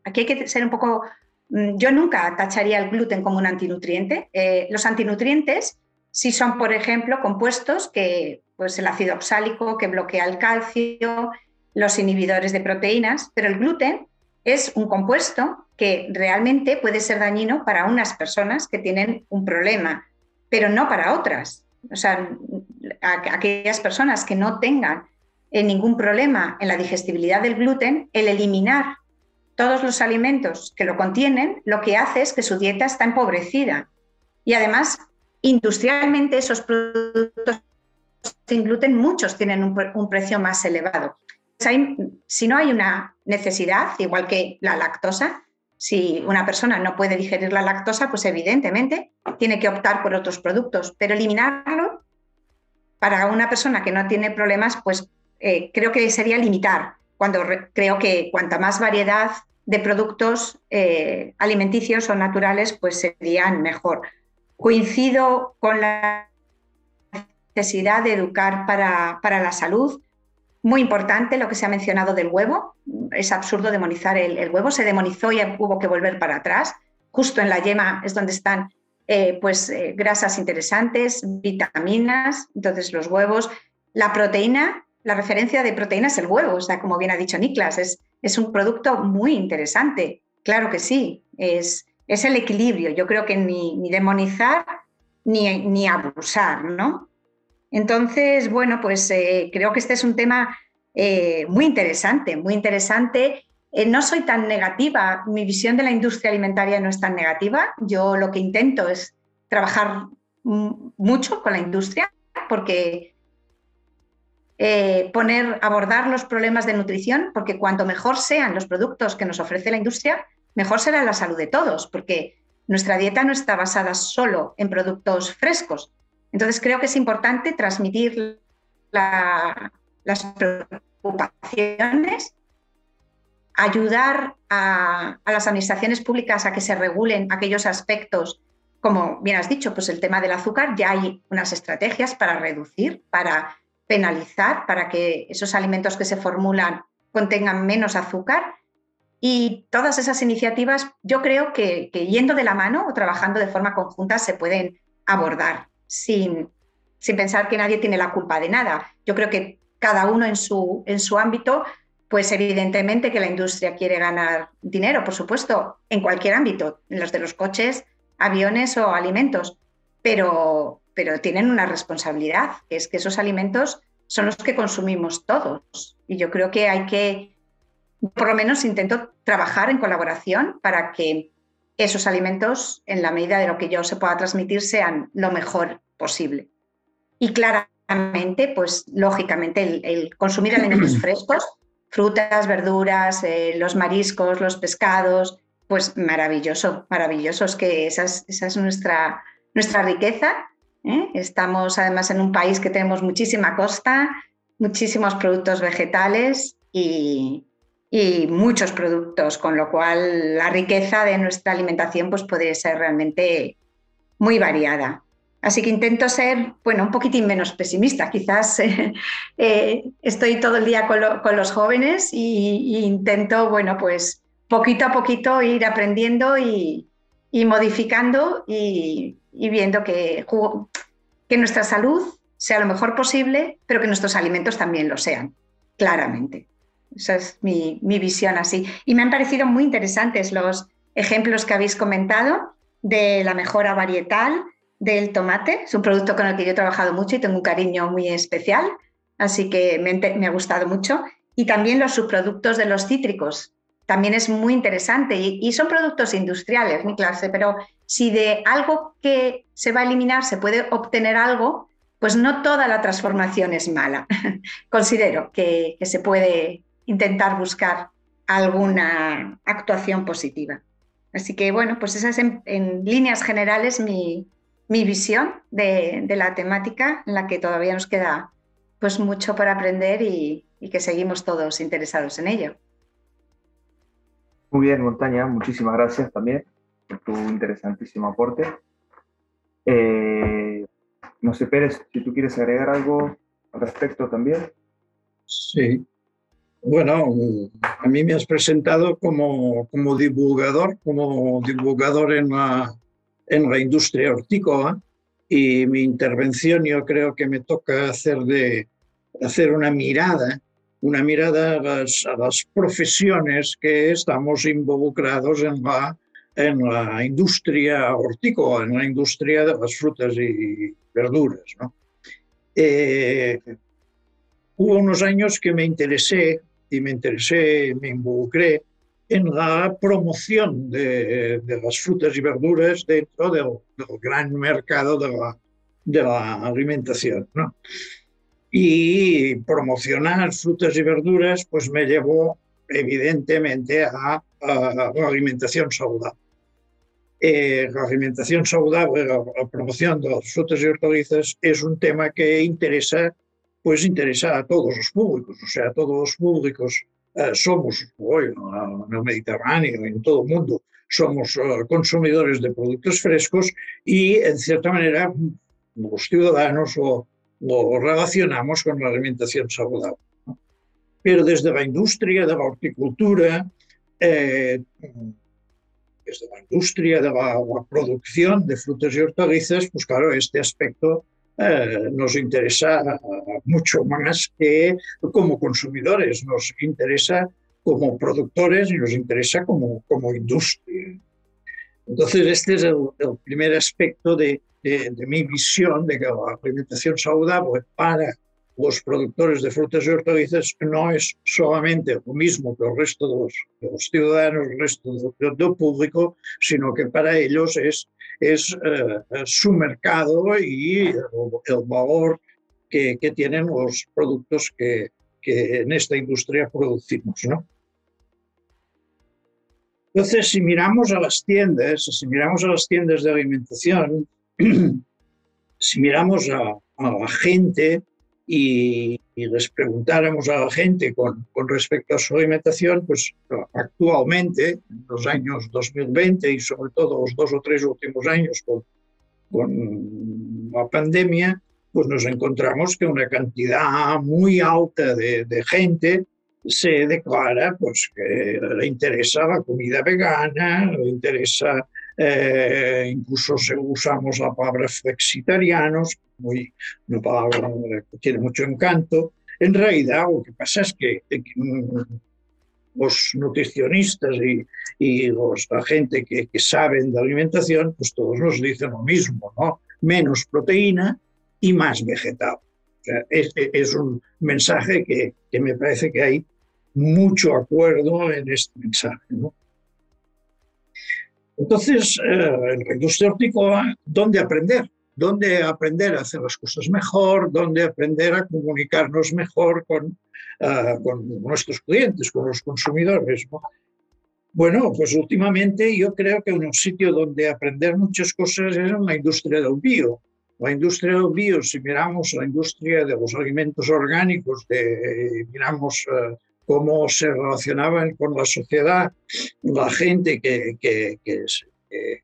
aquí hay que ser un poco yo nunca tacharía el gluten como un antinutriente. Eh, los antinutrientes sí son, por ejemplo, compuestos que, pues el ácido oxálico que bloquea el calcio, los inhibidores de proteínas, pero el gluten es un compuesto que realmente puede ser dañino para unas personas que tienen un problema, pero no para otras. O sea, aquellas personas que no tengan eh, ningún problema en la digestibilidad del gluten, el eliminar todos los alimentos que lo contienen, lo que hace es que su dieta está empobrecida. Y además, industrialmente esos productos sin gluten, muchos tienen un, precio más elevado. si no hay una necesidad, igual que la lactosa, si una persona no puede digerir la lactosa, pues evidentemente tiene que optar por otros productos, pero eliminarlo para una persona que no tiene problemas, pues eh, creo que sería limitar, cuando creo que cuanta más variedad de productos eh, alimenticios o naturales, pues serían mejor. Coincido con la necesidad de educar para, la salud. Muy importante lo que se ha mencionado del huevo. Es absurdo demonizar el, huevo. Se demonizó y hubo que volver para atrás. Justo en la yema es donde están eh, pues eh, grasas interesantes, vitaminas, entonces los huevos, la proteína, la referencia de proteína es el huevo, o sea, como bien ha dicho Niklas, es, un producto muy interesante, claro que sí, es, el equilibrio, yo creo que ni, ni demonizar ni, abusar, ¿no? Entonces, bueno, pues eh, creo que este es un tema muy interesante, muy interesante eh, no soy tan negativa, mi visión de la industria alimentaria no es tan negativa. Yo lo que intento es trabajar mucho con la industria porque eh, poner, abordar los problemas de nutrición, porque cuanto mejor sean los productos que nos ofrece la industria, mejor será la salud de todos, porque nuestra dieta no está basada solo en productos frescos. Entonces creo que es importante transmitir las preocupaciones ayudar a, las administraciones públicas a que se regulen aquellos aspectos, como bien has dicho, pues el tema del azúcar, ya hay unas estrategias para reducir, para penalizar, para que esos alimentos que se formulan contengan menos azúcar. Y todas esas iniciativas, yo creo que, yendo de la mano o trabajando de forma conjunta se pueden abordar sin, sin pensar que nadie tiene la culpa de nada. Yo creo que cada uno en su, en su ámbito pues evidentemente que la industria quiere ganar dinero, por supuesto, en cualquier ámbito, en los de los coches, aviones o alimentos, pero, pero tienen una responsabilidad, que es que esos alimentos son los que consumimos todos. Y yo creo que hay que, por lo menos intento trabajar en colaboración para que esos alimentos, en la medida de lo que yo se pueda transmitir, sean lo mejor posible. Y claramente, pues lógicamente, el, el consumir alimentos frescos frutas, verduras, eh, los mariscos, los pescados, pues maravilloso, maravilloso. Es que esa es, nuestra, nuestra riqueza. ¿Eh? Estamos además en un país que tenemos muchísima costa, muchísimos productos vegetales y, y muchos productos, con lo cual la riqueza de nuestra alimentación pues puede ser realmente muy variada. Así que intento ser, bueno, un poquitín menos pesimista. Quizás eh, eh, estoy todo el día con, los jóvenes e intento, bueno, pues poquito a poquito ir aprendiendo y, modificando y, viendo que, que nuestra salud sea lo mejor posible, pero que nuestros alimentos también lo sean, claramente. Esa es mi, mi visión así. Y me han parecido muy interesantes los ejemplos que habéis comentado de la mejora varietal, del tomate. Es un producto con el que yo he trabajado mucho y tengo un cariño muy especial, así que me, ha gustado mucho. Y también los subproductos de los cítricos. También es muy interesante y, son productos industriales, mi clase, pero si de algo que se va a eliminar se puede obtener algo, pues no toda la transformación es mala. Considero que, se puede intentar buscar alguna actuación positiva. Así que bueno, pues esa es en líneas generales mi, visión de, la temática en la que todavía nos queda pues mucho para aprender y, que seguimos todos interesados en ello. Muy bien, Montaña, muchísimas gracias también por tu interesantísimo aporte. Eh, no sé, Pérez, si tú quieres agregar algo al respecto también. Sí. Bueno, a mí me has presentado como, como divulgador, como divulgador en la, en la industria hortícola y mi intervención yo creo que me toca hacer, de, hacer una mirada, una mirada a las, profesiones que estamos involucrados en la, en la industria hortícola, en la industria de las frutas y verduras. Eh, hubo unos años que me interesé y me interesé, me involucré en la promoción de, las frutas y verduras dentro del, gran mercado de la, de la alimentación. Y promocionar frutas y verduras pues me llevó evidentemente a, la alimentación saludable. Eh, la alimentación saludable, la, la, promoción de las frutas y hortalizas es un tema que interesa, pues interesa a todos los públicos, o sea, a todos los públicos eh, somos hoy en el Mediterráneo, en todo el mundo, somos eh, consumidores de productos frescos y en cierta manera los ciudadanos lo, relacionamos con la alimentación saludable. Pero desde la industria de la horticultura, eh, desde la industria de la, producción de frutas y hortalizas, pues claro, este aspecto eh, nos interesa mucho más que como consumidores, nos interesa como productores y nos interesa como, como industria. Entonces, este es el, primer aspecto de, de, de, mi visión de que la alimentación saludable para los productores de frutas y hortalizas no es solamente lo mismo que el resto de los, ciudadanos, el resto del, público, sino que para ellos es, es eh, su mercado y el, valor que, que, tienen los productos que, que, en esta industria producimos. ¿no? Entonces, si miramos a las tiendas, si miramos a las tiendas de alimentación, si miramos a, a la gente, y, les preguntáramos a la gente con, con, respecto a su alimentación, pues actualmente, en los años 2020 y sobre todo los dos o tres últimos años con, con la pandemia, pues nos encontramos que una cantidad muy alta de, de gente se declara pues, que le interesa la comida vegana, le interesa eh, incluso usamos la palabra flexitarianos, muy, una palabra que tiene mucho encanto. En realidad lo que pasa es que, mm, los nutricionistas y, y los, la gente que, que, saben de alimentación, pues todos nos dicen lo mismo, ¿no? Menos proteína y más vegetal. es, es, un mensaje que, que, me parece que hay mucho acuerdo en este mensaje, ¿no? Entonces, eh, la industria hortícola, ¿dónde aprender? ¿Dónde aprender a hacer las cosas mejor? ¿Dónde aprender a comunicarnos mejor con, uh, con nuestros clientes, con los consumidores? Bueno, pues últimamente yo creo que un sitio donde aprender muchas cosas es en la industria del bio. La industria del bio, si miramos la industria de los alimentos orgánicos, de, miramos uh, cómo se relacionaban con la sociedad la gente que, que, que es de,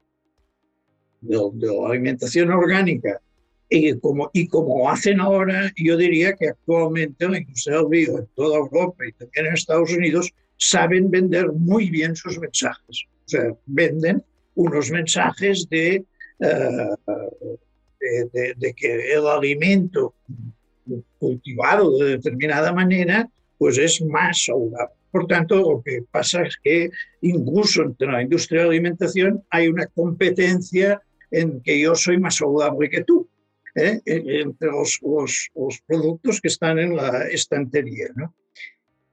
la alimentación orgánica y como, y como hacen ahora, yo diría que actualmente la industria del bio en toda Europa y también en Estados Unidos saben vender muy bien sus mensajes. O sea, venden unos mensajes de, uh, de, de, de que el alimento cultivado de determinada manera pues es más saludable. Por tanto, lo que pasa es que incluso entre la industria de alimentación hay una competencia en que yo soy más saludable que tú, ¿eh? entre los, los, los, productos que están en la estantería. ¿no?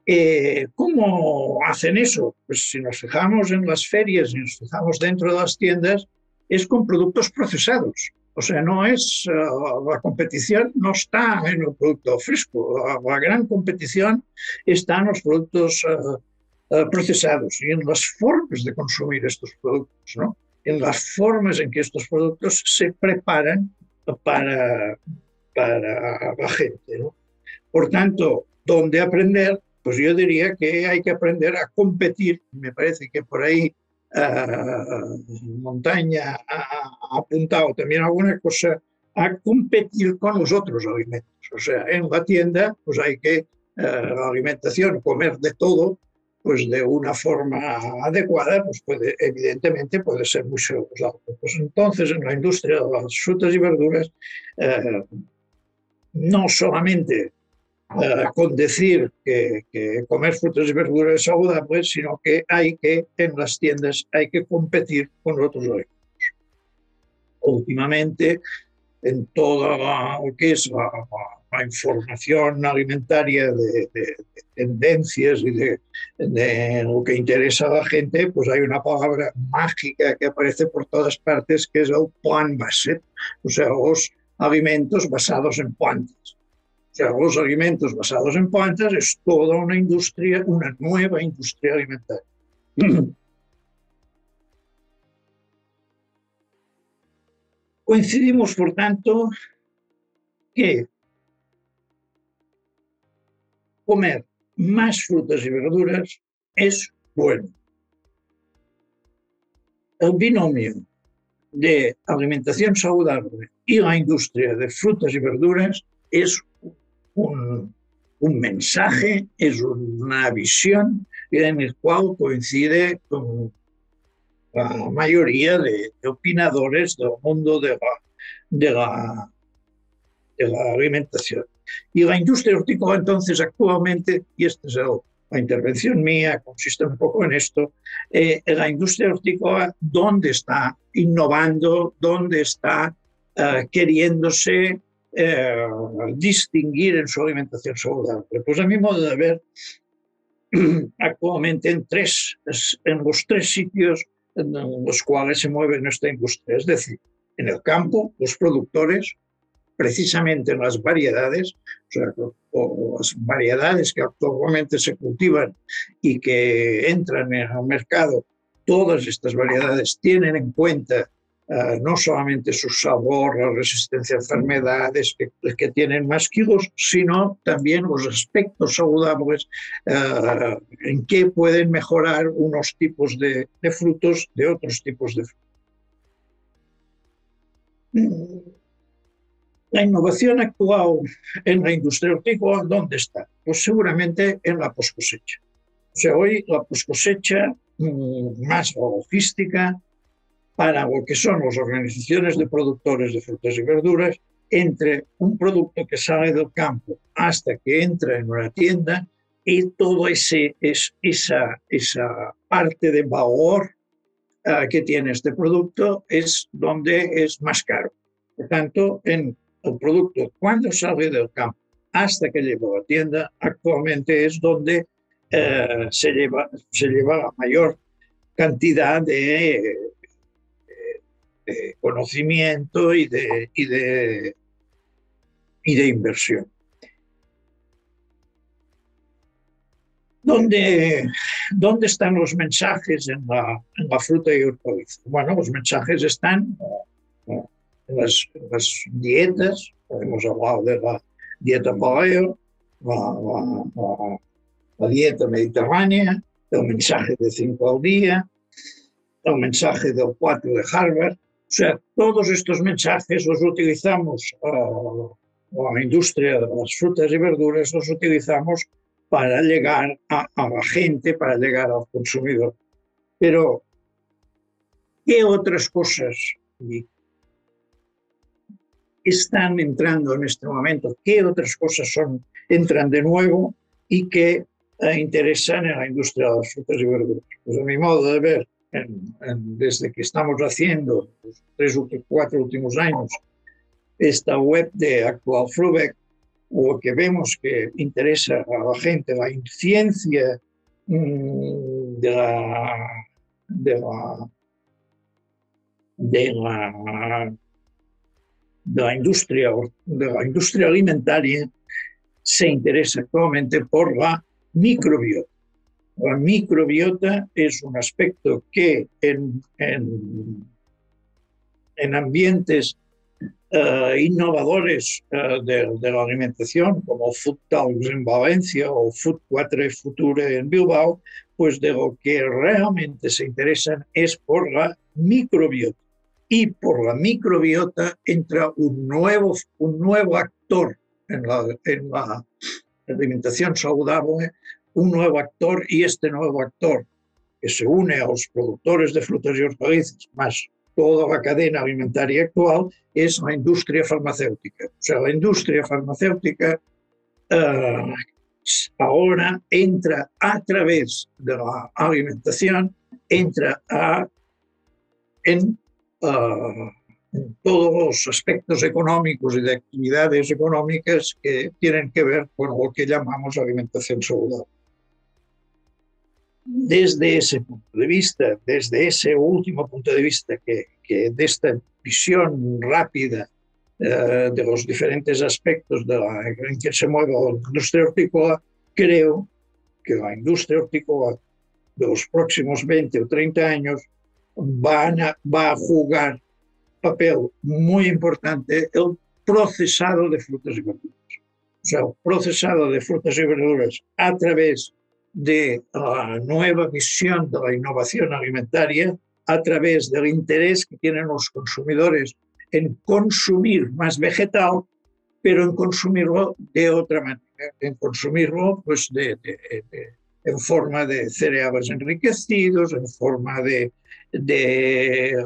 Eh, ¿Cómo hacen eso? Pues si nos fijamos en las ferias y nos fijamos dentro de las tiendas, es con productos procesados. O sea, no es, uh, la competición no está en el producto fresco, la, gran competición está en los productos uh, uh, procesados y en las formas de consumir estos productos, ¿no? en las formas en que estos productos se preparan para, para la gente. ¿no? Por tanto, ¿dónde aprender? Pues yo diría que hay que aprender a competir. Me parece que por ahí montaña ha apuntado también alguna cosa, a competir con los otros alimentos. O sea, en la tienda pues hay que eh, la alimentación, comer de todo, pues de una forma adecuada, pues puede, evidentemente puede ser muy saludable. Pues entonces en la industria de las frutas y verduras, eh, no solamente con decir que, que, comer frutas y verduras es saludable, sino que hay que, en las tiendas, hay que competir con otros alimentos. Últimamente, en toda la, lo que es la, la información alimentaria de, de, de, tendencias y de, de lo que interesa a la gente, pues hay una palabra mágica que aparece por todas partes que es el plant-based, o sea, los alimentos basados en plantas sea, los alimentos basados en plantas es toda una industria, una nueva industria alimentaria. Coincidimos, por tanto, que comer más frutas y verduras es bueno. El binomio de alimentación saludable y la industria de frutas y verduras es un, un mensaje, es una visión en el cual coincide con la mayoría de, opinadores del mundo de la, de la, de la alimentación. Y la industria hortícola entonces actualmente, y esta es la intervención mía, consiste un poco en esto, eh, la industria hortícola, ¿dónde está innovando? ¿Dónde está eh, queriéndose eh, distinguir en su alimentación saludable? Pues a mi modo de ver, actualmente en, tres, en los tres sitios en los cuales se mueve nuestra industria, es decir, en el campo, los productores, precisamente en las variedades, o, las variedades que actualmente se cultivan y que entran en el mercado, todas estas variedades tienen en cuenta eh, no solamente su sabor, la resistencia a enfermedades, que, que, tienen más kilos, sino también los aspectos saludables eh, en que pueden mejorar unos tipos de, frutos de otros tipos de frutos. La innovación actual en la industria hortícola, ¿dónde está? Pues seguramente en la poscosecha. O sea, hoy la poscosecha mm, más logística, para lo que son las organizaciones de productores de frutas y verduras, entre un producto que sale del campo hasta que entra en una tienda y toda ese, es, esa, esa parte de valor uh, que tiene este producto es donde es más caro. Por tanto, en el producto cuando sale del campo hasta que llega a la tienda, actualmente es donde uh, se, lleva, se lleva la mayor cantidad de conocimiento y de, y de, y de inversión. ¿Dónde, ¿Dónde, están los mensajes en la, en la fruta y hortalizas? Bueno, los mensajes están en las, las, dietas, hemos hablado de la dieta paleo, la, la, la, dieta mediterránea, el mensaje de 5 al día, el mensaje del 4 de Harvard, o sea, todos estos mensajes los utilizamos, uh, la industria de las frutas y verduras los utilizamos para llegar a, a, la gente, para llegar al consumidor. Pero, ¿qué otras cosas están entrando en este momento? ¿Qué otras cosas son, entran de nuevo y que uh, interesan en la industria de las frutas y verduras? Pues a mi modo de ver, desde que estamos haciendo los tres o cuatro últimos años esta web de Actual Frubeck, lo que vemos que interesa a la gente, la ciencia mm, de la, de la, de la, de la industria, de la industria alimentaria, se interesa actualmente por la microbiota. La microbiota es un aspecto que en, en, ambientes uh, innovadores uh, de, de, la alimentación, como Food Talks en Valencia o Food 4 Future en Bilbao, pues de lo que realmente se interesan es por la microbiota. Y por la microbiota entra un nuevo, un nuevo actor en la, en la alimentación saludable un nuevo actor y este nuevo actor que se une a los productores de frutas y hortalizas, más toda la cadena alimentaria actual, es la industria farmacéutica. O sea, la industria farmacéutica uh, ahora entra a través de la alimentación, entra a, en, uh, en todos los aspectos económicos y de actividades económicas que tienen que ver con lo que llamamos alimentación saludable desde ese punto de vista, desde ese último punto de vista que, que de esta visión rápida uh, de los diferentes aspectos de la, en que se mueve la industria hortícola, creo que la industria hortícola de los próximos 20 o 30 años van a, va a jugar papel muy importante el procesado de frutas y verduras. O sea, el procesado de frutas y verduras a través de la nueva visión de la innovación alimentaria a través del interés que tienen los consumidores en consumir más vegetal, pero en consumirlo de otra manera, en consumirlo pues de, en forma de cereales enriquecidos, en forma de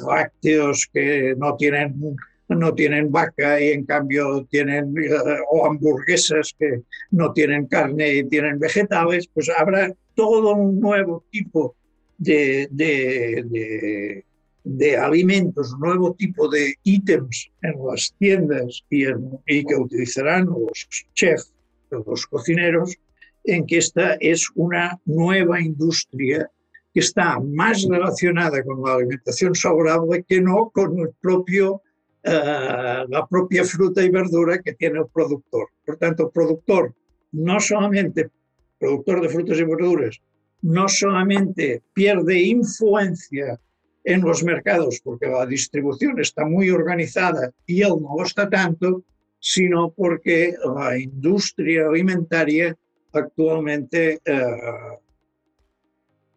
lácteos que no tienen, no tienen vaca y en cambio tienen, eh, o hamburguesas que no tienen carne y tienen vegetales, pues habrá todo un nuevo tipo de, de, de, alimentos, un nuevo tipo de ítems en las tiendas y, y que utilizarán los chefs, los cocineros, en que esta es una nueva industria que está más relacionada con la alimentación saludable que no con el propio, eh, la propia fruta y verdura que tiene el productor. Por tanto, el productor, no solamente productor de frutas y verduras, no solamente pierde influencia en los mercados porque la distribución está muy organizada y él no lo tanto, sino porque la industria alimentaria actualmente eh,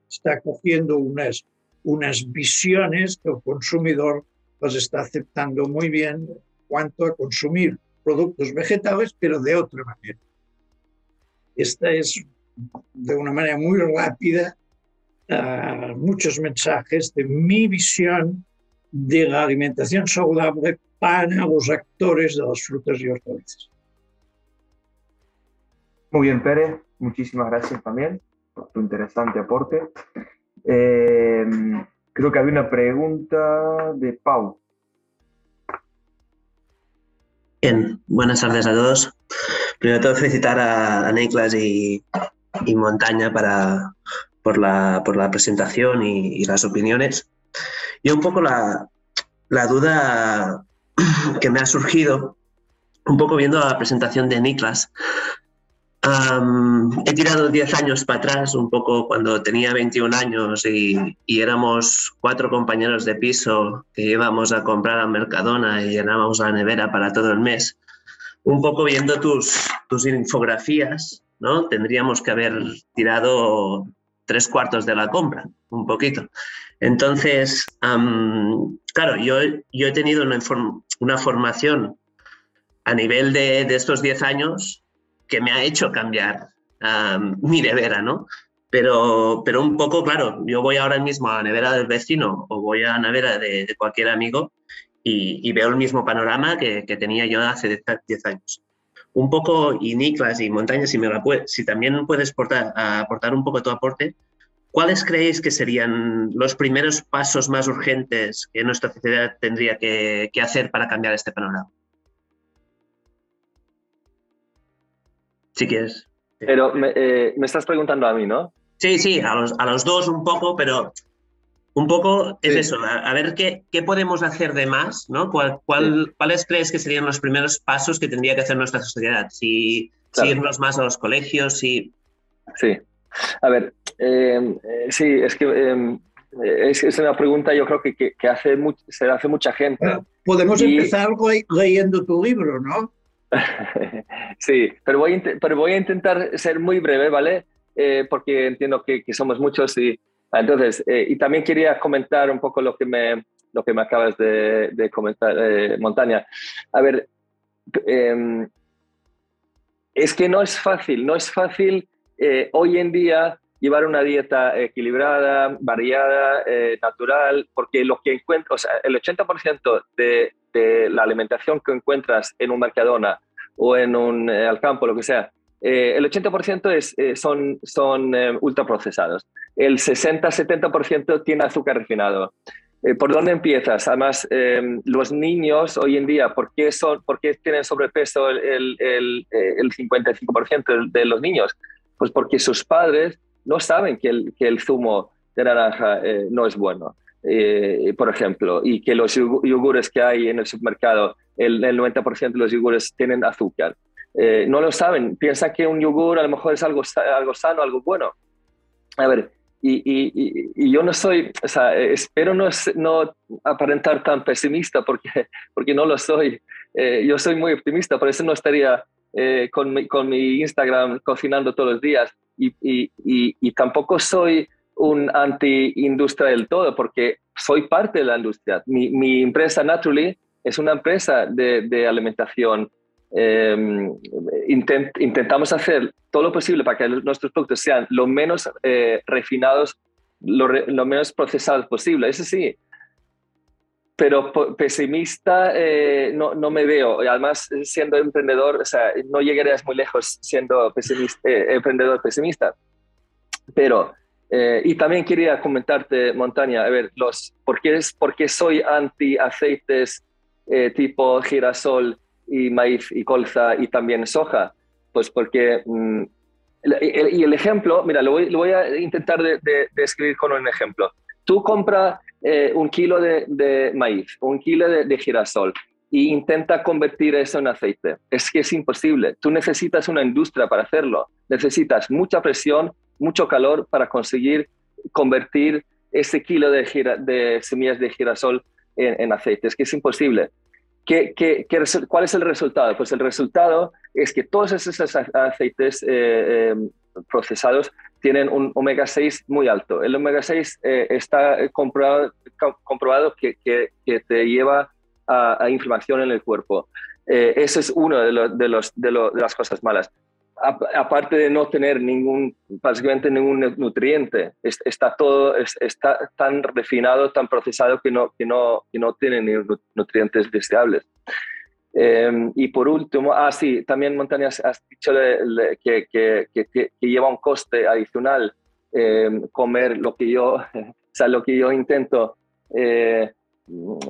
está cogiendo unas, unas visiones que el consumidor las está aceptando muy bien en cuanto a consumir productos vegetales, pero de otra manera. Esta es, de una manera muy rápida, uh, muchos mensajes de mi visión de la alimentación saludable para los actores de las frutas y hortalizas. Muy bien, Pérez. Muchísimas gracias también por tu interesante aporte. Eh, creo que había una pregunta de Pau. Bien, buenas tardes a todos. Primero todo felicitar a, a Niklas y, Montaña para, por, la, por la presentación y, y, las opiniones. Y un poco la, la duda que me ha surgido, un poco viendo la presentación de Niklas, he tirado 10 años para atrás, un poco cuando tenía 21 años y, éramos cuatro compañeros de piso que íbamos a comprar a Mercadona y llenábamos la nevera para todo el mes. Un poco viendo tus, tus infografías, ¿no? Tendríamos que haber tirado tres cuartos de la compra, un poquito. Entonces, claro, yo, yo he tenido una, formación a nivel de, de estos 10 años que me ha hecho cambiar mi nevera, ¿no? Pero, pero un poco, claro, yo voy ahora mismo a la nevera del vecino o voy a la nevera de, cualquier amigo y, veo el mismo panorama que, tenía yo hace 10 años. Un poco, y Niklas y Montaña, si, me si también puedes aportar, aportar un poco tu aporte, ¿cuáles creéis que serían los primeros pasos más urgentes que nuestra sociedad tendría que hacer para cambiar este panorama? Si quieres. Pero eh, me, estás preguntando a mí, ¿no? Sí, sí, a los, a los dos un poco, pero un poco es eso, a, ver qué, qué, podemos hacer de más, ¿no? ¿Cuál, cuál, ¿Cuáles crees que serían los primeros pasos que tendría que hacer nuestra sociedad? Si, irnos más a los colegios, si... Sí, a ver, em, eh, sí, es que em, es, es, una pregunta yo creo que, que, hace se hace mucha gente. podemos empezar leyendo tu libro, ¿no? sí, pero voy, a pero voy a intentar ser muy breve, ¿vale? Eh, porque entiendo que, somos muchos y entonces, eh, y también quería comentar un poco lo que me, lo que me acabas de, comentar, eh, Montaña. A ver, em, es que no es fácil, no es fácil hoy en día llevar una dieta equilibrada, variada, natural, porque lo que encuentro, o sea, el 80% de, la alimentación que encuentras en un Mercadona o en un eh, al campo, lo que sea, eh, el 80% es, eh, son, son ultraprocesados. El 60-70% tiene azúcar refinado. ¿Por dónde empiezas? Además, los niños hoy en día, ¿por qué, son, por qué tienen sobrepeso el, el, el 55% de los niños? Pues porque sus padres no saben que el, que el zumo de naranja no es bueno. Eh, por ejemplo, y que los yogures que hay en el supermercado, el, 90% de los yogures tienen azúcar. Eh, no lo saben, piensan que un yogur a lo mejor es algo, algo sano, algo bueno. A ver, y, y, y yo no soy, o sea, espero no, no aparentar tan pesimista porque, porque no lo soy. Eh, yo soy muy optimista, por eso no estaría con, mi, con mi Instagram cocinando todos los días. Y, y tampoco soy un anti-industria del todo, porque soy parte de la industria. Mi, empresa Naturally es una empresa de, alimentación em, intentamos hacer todo lo posible para que nuestros productos sean lo menos eh, refinados, lo, lo, menos procesados posible. Eso sí, pero pesimista eh, no, no, me veo. Además, siendo emprendedor, o sea, no llegarías muy lejos siendo pesimista, eh, emprendedor pesimista. Pero, eh, y también quería comentarte, Montaña, a ver, los, ¿por, qué es, ¿por soy anti aceites tipo girasol y maíz y colza y también soja? Pues porque, mm, y el ejemplo, mira, lo voy, lo voy a intentar de, de, describir con un ejemplo. Tú compras eh, un kilo de, maíz, un kilo de, girasol e intenta convertir eso en aceite. Es que es imposible. Tú necesitas una industria para hacerlo. Necesitas mucha presión, mucho calor para conseguir convertir ese kilo de, semillas de girasol en, aceite. Es que es imposible. ¿Qué, cuál es el resultado? Pues el resultado es que todos esos aceites eh, eh, procesados tienen un omega 6 muy alto. El omega 6 eh, está comprobado, comprobado que, que, te lleva a, inflamación en el cuerpo. Eh, ese es uno de, de, los, de, las cosas malas. Aparte de no tener ningún, básicamente ningún nutriente, está todo está tan refinado, tan procesado que no, que no, que no tiene ni nutrientes deseables. Em, y por último, ah, sí, también Montañas has dicho que, que, lleva un coste adicional em, comer lo que yo, o sea, lo que yo intento, eh,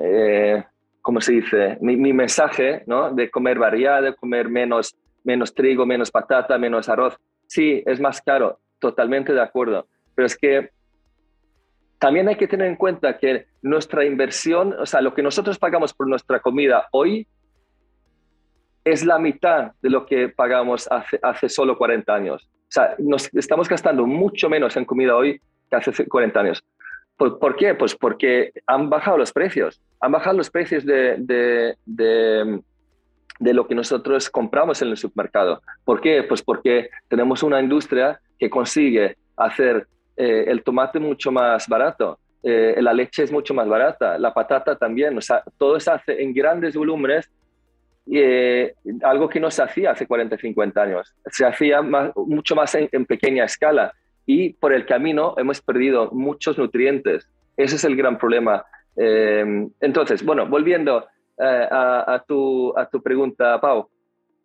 eh, ¿cómo se dice? Mi, mi, mensaje, ¿no? De comer variado, comer menos, menos trigo, menos patata, menos arroz. Sí, es más caro, totalmente de acuerdo. Pero es que también hay que tener en cuenta que nuestra inversión, o sea, lo que nosotros pagamos por nuestra comida hoy, es la mitad de lo que pagamos hace, solo 40 años. O sea, nos estamos gastando mucho menos en comida hoy que hace 40 años. ¿Por, qué? Pues porque han bajado los precios. Han bajado los precios de, lo que nosotros compramos en el supermercado. ¿Por qué? Pues porque tenemos una industria que consigue hacer eh, el tomate mucho más barato, eh, la leche es mucho más barata, la patata también. O sea, todo se hace en grandes volúmenes eh, algo que no se hacía hace 40, 50 años. Se hacía mucho más en, pequeña escala y por el camino hemos perdido muchos nutrientes. Ese es el gran problema. Eh, entonces, bueno, volviendo eh, a, tu, a tu pregunta, Pau,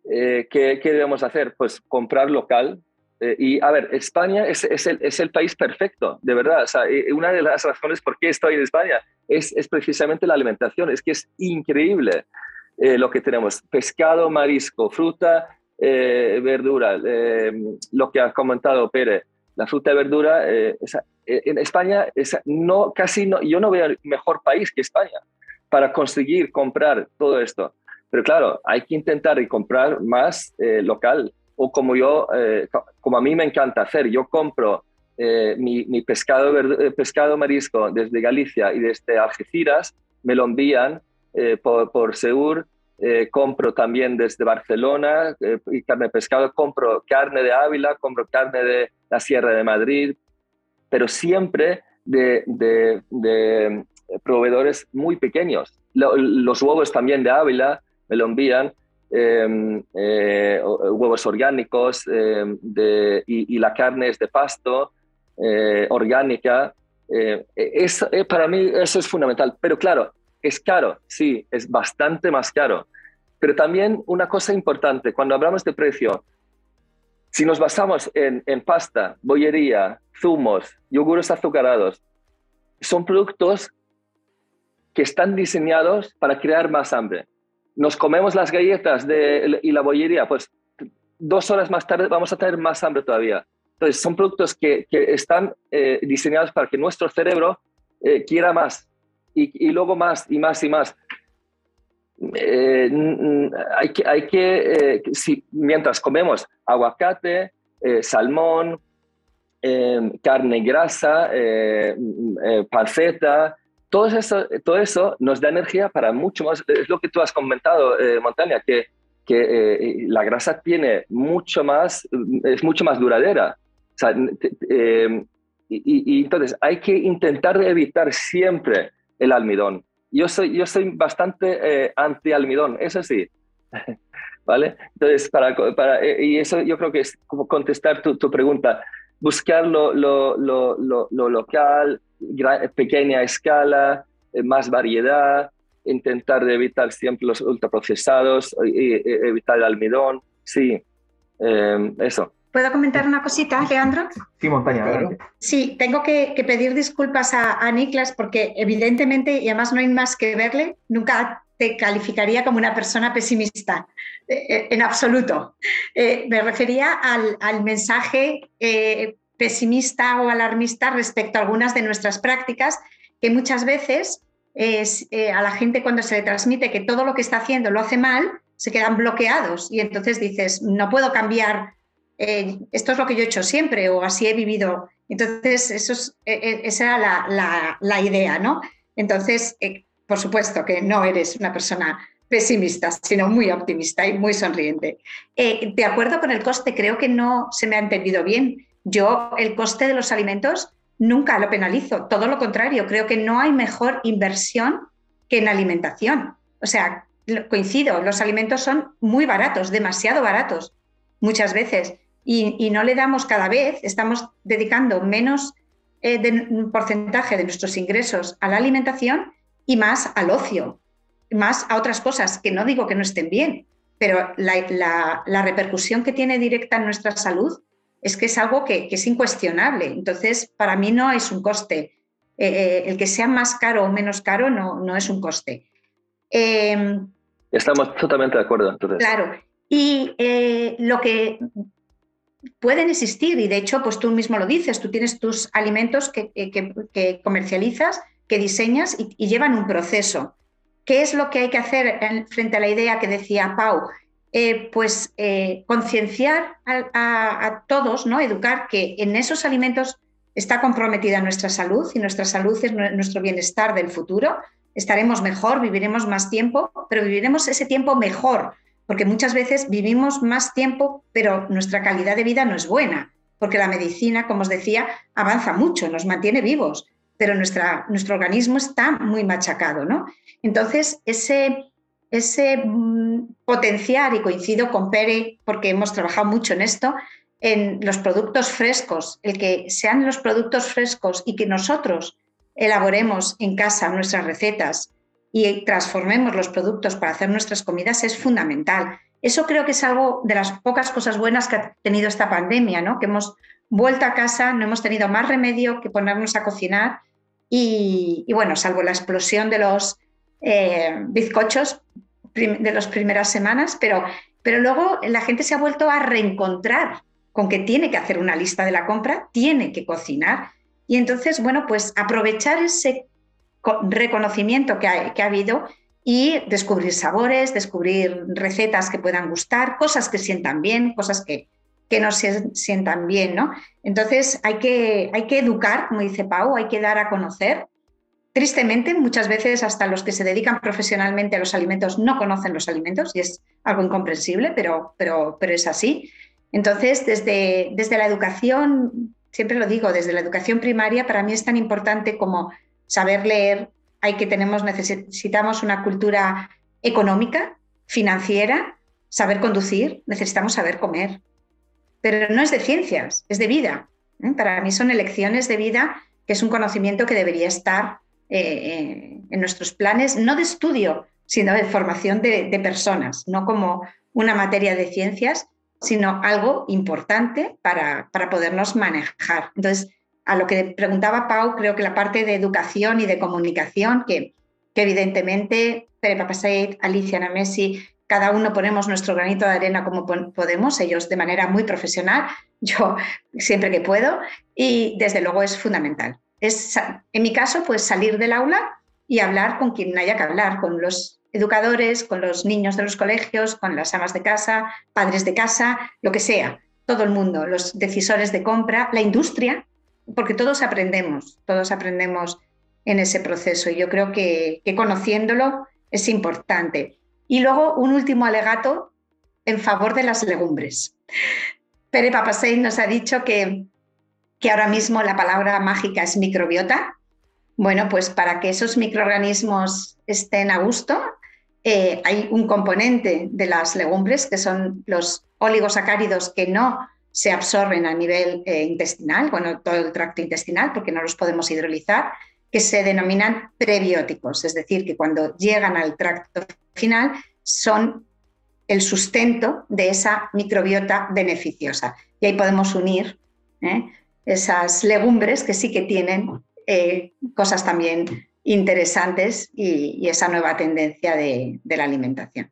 ¿qué, ¿qué, debemos hacer? Pues comprar local. y a ver, España es, es, el, es, el, país perfecto, de verdad. Una de las razones por qué estoy en España es, es precisamente la alimentación. Es que es increíble. Eh, lo que tenemos, pescado, marisco, fruta, eh, verdura, eh, lo que ha comentado Pérez, la fruta y verdura, en España no, casi no, yo no veo mejor país que España para conseguir comprar todo esto. Pero claro, hay que intentar y comprar más local o como yo, como a mí me encanta hacer, yo compro mi, mi, pescado, pescado marisco desde Galicia y desde Algeciras, me lo envían eh, por, por Seur, eh, compro también desde Barcelona eh, y carne de pescado, compro carne de Ávila, compro carne de la Sierra de Madrid, pero siempre de, proveedores muy pequeños. los huevos también de Ávila me lo envían, em, huevos orgánicos em, y, la carne es de pasto, orgánica. Es, para mí eso es fundamental, pero claro, es caro, sí, es bastante más caro. Pero también una cosa importante, cuando hablamos de precio, si nos basamos en, pasta, bollería, zumos, yogures azucarados, son productos que están diseñados para crear más hambre. Nos comemos las galletas y la bollería, pues dos horas más tarde vamos a tener más hambre todavía. Entonces, son productos que, están eh, diseñados para que nuestro cerebro eh, quiera más, y, luego más y más y más. Eh, hay que, hay que eh, mientras comemos aguacate, salmón, carne grasa, panceta, todo eso, todo eso nos da energía para mucho más. Es lo que tú has comentado, Montaña, que, que la grasa tiene mucho más, es mucho más duradera. y, y, entonces hay que intentar evitar siempre el almidón. Yo soy, yo soy bastante eh, anti-almidón, eso sí. ¿vale? Entonces, para, para, eh, y eso yo creo que es como contestar tu, tu pregunta, buscar lo, lo, lo, lo local, pequeña escala, eh, más variedad, intentar evitar siempre los ultraprocesados, y, evitar el almidón, sí, eh, eso. ¿Puedo comentar una cosita, Leandro? Sí, Montaña, adelante. Sí, tengo que, pedir disculpas a, a, Niklas porque evidentemente, y además no hay más que verle, nunca te calificaría como una persona pesimista, eh, eh, en absoluto. Eh, me refería al, al mensaje pesimista o alarmista respecto a algunas de nuestras prácticas, que muchas veces es, a la gente cuando se le transmite que todo lo que está haciendo lo hace mal, se quedan bloqueados y entonces dices, no puedo cambiar eh, esto es lo que yo he hecho siempre o así he vivido. Entonces, eso es, e, e, esa era la, idea, ¿no? Entonces, eh, por supuesto que no eres una persona pesimista, sino muy optimista y muy sonriente. Eh, de acuerdo con el coste, creo que no se me ha entendido bien. Yo el coste de los alimentos nunca lo penalizo, todo lo contrario, creo que no hay mejor inversión que en alimentación. O sea, coincido, los alimentos son muy baratos, demasiado baratos muchas veces y, no le damos cada vez, estamos dedicando menos eh, porcentaje de nuestros ingresos a la alimentación y más al ocio, más a otras cosas que no digo que no estén bien, pero la, repercusión que tiene directa en nuestra salud es que es algo que, es incuestionable. Entonces, para mí no es un coste. Eh, eh, el que sea más caro o menos caro no, no es un coste. Em, estamos totalmente de acuerdo. Entonces. Claro. Y lo que pueden existir y de hecho, pues tú mismo lo dices, tú tienes tus alimentos que, que, comercializas, que diseñas y, llevan un proceso. ¿Qué es lo que hay que hacer frente a la idea que decía Pau? Eh, pues eh, concienciar a, todos, ¿no? educar que en esos alimentos está comprometida nuestra salud y nuestra salud es nuestro bienestar del futuro. Estaremos mejor, viviremos más tiempo, pero viviremos ese tiempo mejor, porque muchas veces vivimos más tiempo, pero nuestra calidad de vida no es buena, porque la medicina, como os decía, avanza mucho, nos mantiene vivos, pero nuestra, nuestro organismo está muy machacado, ¿no? Entonces, ese, ese mm, potenciar, y coincido con Pere, porque hemos trabajado mucho en esto, en los productos frescos, el que sean los productos frescos y que nosotros elaboremos en casa nuestras recetas, y transformemos los productos para hacer nuestras comidas es fundamental. Eso creo que es algo de las pocas cosas buenas que ha tenido esta pandemia, ¿no? que hemos vuelto a casa, no hemos tenido más remedio que ponernos a cocinar y, bueno, salvo la explosión de los eh, bizcochos de las primeras semanas, pero, pero luego la gente se ha vuelto a reencontrar con que tiene que hacer una lista de la compra, tiene que cocinar. Y entonces, bueno, pues aprovechar ese reconocimiento que ha, que ha habido y descubrir sabores, descubrir recetas que puedan gustar, cosas que sientan bien, cosas que, que no se sientan bien, ¿no? Entonces hay que, hay que educar, como dice Pau, hay que dar a conocer. Tristemente, muchas veces hasta los que se dedican profesionalmente a los alimentos no conocen los alimentos y es algo incomprensible, pero, pero, pero es así. Entonces, desde, desde la educación, siempre lo digo, desde la educación primaria, para mí es tan importante como saber leer, hay que tenemos, necesitamos una cultura económica, financiera, saber conducir, necesitamos saber comer. Pero no es de ciencias, es de vida. ¿eh? Para mí son elecciones de vida, que es un conocimiento que debería estar eh, eh, en nuestros planes, no de estudio, sino de formación de, personas, no como una materia de ciencias, sino algo importante para, para podernos manejar. Entonces, a lo que preguntaba Pau, creo que la parte de educación y de comunicación, que, evidentemente Pere Papaseit, Alicia Namesi, cada uno ponemos nuestro granito de arena como podemos, ellos de manera muy profesional, yo siempre que puedo, y desde luego es fundamental. Es, en mi caso, pues salir del aula y hablar con quien haya que hablar, con los educadores, con los niños de los colegios, con las amas de casa, padres de casa, lo que sea, todo el mundo, los decisores de compra, la industria, porque todos aprendemos, todos aprendemos en ese proceso y yo creo que, conociéndolo es importante. Y luego un último alegato en favor de las legumbres. Pere Papasei nos ha dicho que, que ahora mismo la palabra mágica es microbiota. Bueno, pues para que esos microorganismos estén a gusto, eh, hay un componente de las legumbres que son los oligosacáridos que no se absorben a nivel eh, intestinal, bueno, todo el tracto intestinal, porque no los podemos hidrolizar, que se denominan prebióticos, es decir, que cuando llegan al tracto final son el sustento de esa microbiota beneficiosa. Y ahí podemos unir ¿eh? Esas legumbres que sí que tienen eh, cosas también interesantes y, esa nueva tendencia de, la alimentación.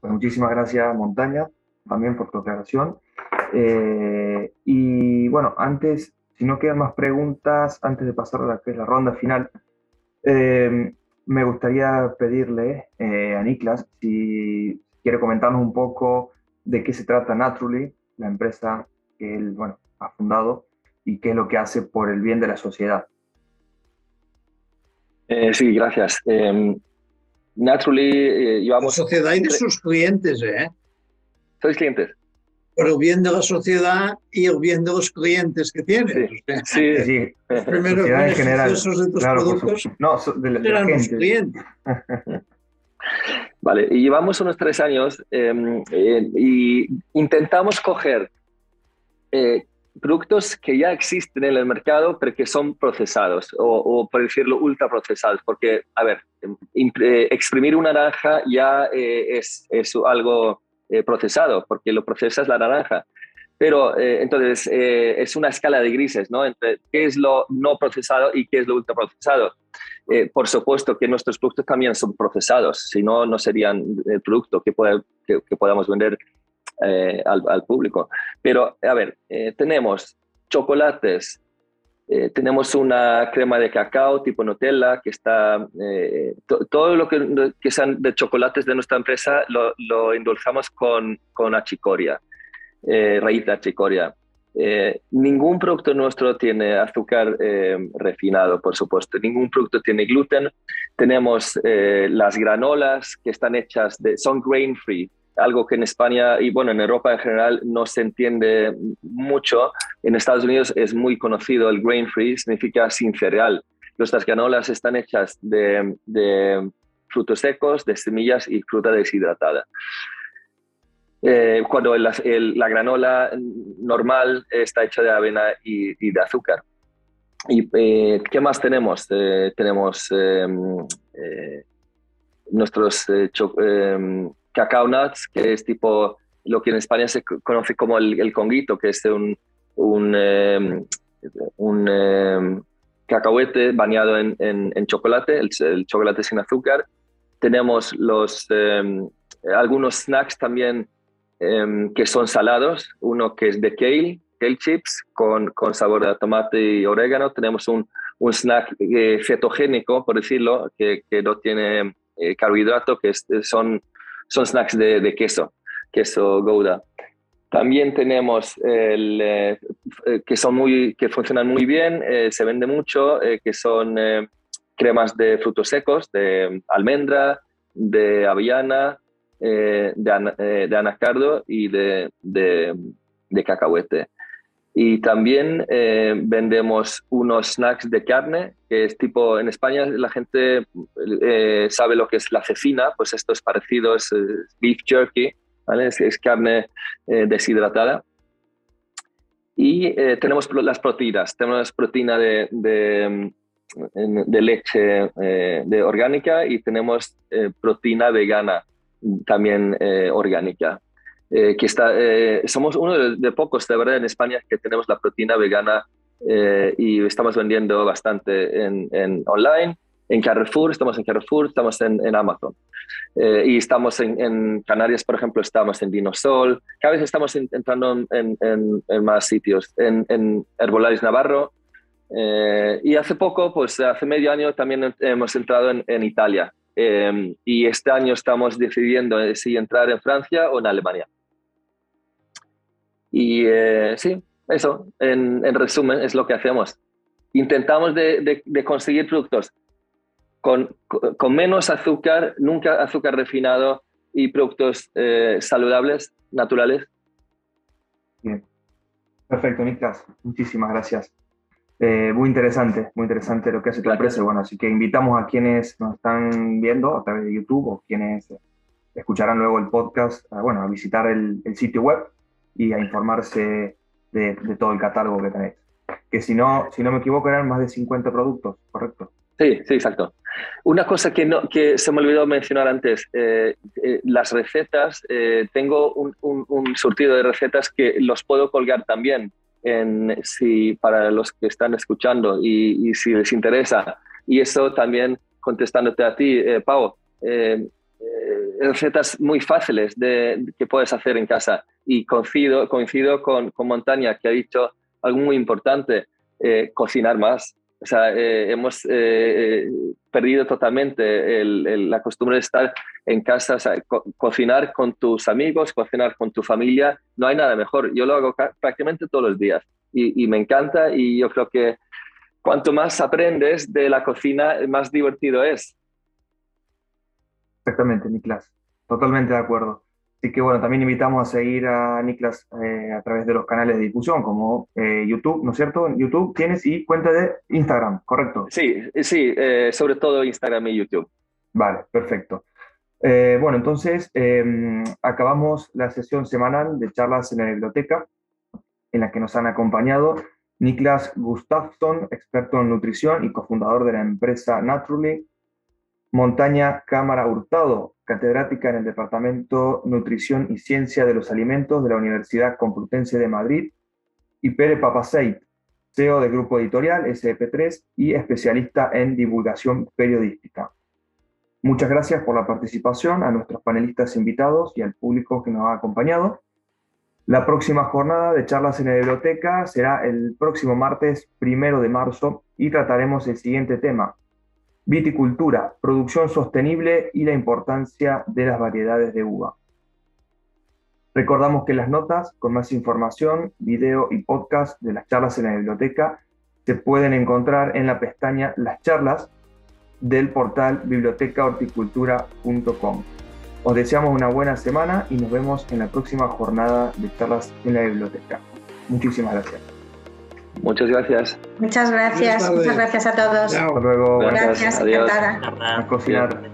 Pues muchísimas gracias, Montaña, también por tu aclaración. Eh, y bueno, antes, si no quedan más preguntas, antes de pasar a la, la ronda final, me gustaría pedirle a Niklas si quiere comentarnos un poco de qué se trata Naturally, la empresa que él bueno, ha fundado, y qué es lo que hace por el bien de la sociedad. Eh, sí, gracias. Em, Naturally, eh, llevamos... La sociedad y de sus clientes, ¿eh? ¿Sois clientes? Por el bien de la sociedad y el bien de los clientes que tiene. Sí, sí. Los primeros en general, de tus productos no, de, eran los clientes. Vale, y llevamos unos tres años eh, y intentamos coger eh, productos que ya existen en el mercado, pero que son procesados, o, por decirlo, ultraprocesados, porque, a ver, em, eh, exprimir una naranja ya es, es, algo procesado, porque lo procesas la naranja. Pero entonces es una escala de grises, ¿no? Entre qué es lo no procesado y qué es lo ultraprocesado. Eh, por supuesto que nuestros productos también son procesados, si no, no serían el producto que, que, podamos vender eh, al, público. Pero, a ver, eh, tenemos chocolates, tenemos una crema de cacao tipo Nutella que está, todo lo que, que sean de chocolates de nuestra empresa lo, lo con, con achicoria, raíz de achicoria. Eh, ningún producto nuestro tiene azúcar eh, refinado, por supuesto. Ningún producto tiene gluten. Tenemos eh, las granolas que están hechas de, son grain free, algo que en España y bueno, en Europa en general no se entiende mucho. En Estados Unidos es muy conocido el grain free, significa sin cereal. Nuestras granolas están hechas de frutos secos, de semillas y fruta deshidratada. Eh, cuando la granola normal está hecha de avena y, de azúcar. ¿Y eh, qué más tenemos? Eh, tenemos em, nuestros em, cacao nuts, que es tipo lo que en España se conoce como el, conguito, que es un, un, em, un cacahuete bañado en, en, chocolate, el, el, chocolate sin azúcar. Tenemos los, algunos snacks también Em, que son salados, uno que es de kale, kale chips con, con sabor de tomate y orégano. Tenemos un, un snack eh, cetogénico, por decirlo, que, que no tiene eh, carbohidrato, que son, son snacks de, de, queso, queso Gouda. También tenemos el, eh, que, son muy, que funcionan muy bien, se vende mucho, que son cremas de frutos secos, de almendra, de avellana, eh, eh, de, anacardo y de, de, cacahuete. Y también eh, vendemos unos snacks de carne, que es tipo, en España la gente sabe lo que es la cecina, pues esto es parecido, es, beef jerky, ¿vale? es, carne deshidratada. Y tenemos las proteínas, tenemos proteína de, de, leche de orgánica y tenemos proteína vegana también eh, orgánica. Eh, que está, eh, somos uno de, pocos, de verdad, en España que tenemos la proteína vegana y estamos vendiendo bastante en, online. En Carrefour, estamos en Carrefour, estamos en, Amazon. y estamos en, Canarias, por ejemplo, estamos en Dinosol. Cada vez estamos entrando en, más sitios. En, Herbolaris Navarro, y hace poco, pues hace medio año, también hemos entrado en, Italia. Em, y este año estamos decidiendo si entrar en Francia o en Alemania. Y eh, sí, eso, en, resumen, es lo que hacemos. Intentamos de, conseguir productos con, menos azúcar, nunca azúcar refinado y productos eh, saludables, naturales. Bien. Perfecto, Niklas. Muchísimas gracias. Eh, muy interesante, muy interesante lo que hace tu empresa. Bueno, así que invitamos a quienes nos están viendo a través de YouTube o quienes escucharán luego el podcast, a, bueno, a visitar el, sitio web y a informarse de, de, todo el catálogo que tenéis. Que si no, si no me equivoco eran más de 50 productos, ¿correcto? Sí, sí, exacto. Una cosa que, no, que se me olvidó mencionar antes, eh, eh, las recetas, eh, tengo un, un, surtido de recetas que los puedo colgar también en, si, para los que están escuchando y, si les interesa. Y eso también contestándote a ti, Pau, recetas muy fáciles de, que puedes hacer en casa. Y coincido, coincido con, con Montaña, que ha dicho algo muy importante, cocinar más. O sea, eh, hemos perdido totalmente la costumbre de estar en casa, cocinar con tus amigos, cocinar con tu familia. No hay nada mejor. Yo lo hago prácticamente todos los días y, me encanta y yo creo que cuanto más aprendes de la cocina, más divertido es. Exactamente, Niklas. Totalmente de acuerdo. Así que bueno, también invitamos a seguir a Niklas eh, a través de los canales de difusión como eh, YouTube, ¿no es cierto? YouTube tienes y cuenta de Instagram, ¿correcto? Sí, sí, eh, sobre todo Instagram y YouTube. Vale, perfecto. bueno, entonces em, acabamos la sesión semanal de charlas en la biblioteca en la que nos han acompañado Niklas Gustafsson, experto en nutrición y cofundador de la empresa Naturally, Montaña Cámara Hurtado, catedrática en el Departamento Nutrición y Ciencia de los Alimentos de la Universidad Complutense de Madrid, y Pere Papaseit, CEO de Grupo Editorial SP3 y especialista en divulgación periodística. Muchas gracias por la participación a nuestros panelistas invitados y al público que nos ha acompañado. La próxima jornada de charlas en la biblioteca será el próximo martes primero de marzo y trataremos el siguiente tema, Viticultura, producción sostenible y la importancia de las variedades de uva. Recordamos que las notas con más información, video y podcast de las charlas en la biblioteca se pueden encontrar en la pestaña Las charlas del portal bibliotecahorticultura.com. Os deseamos una buena semana y nos vemos en la próxima jornada de charlas en la biblioteca. Muchísimas gracias. Muchas gracias. Muchas gracias. Muchas gracias a todos. Hasta luego. Gracias, Adiós. A cocinar.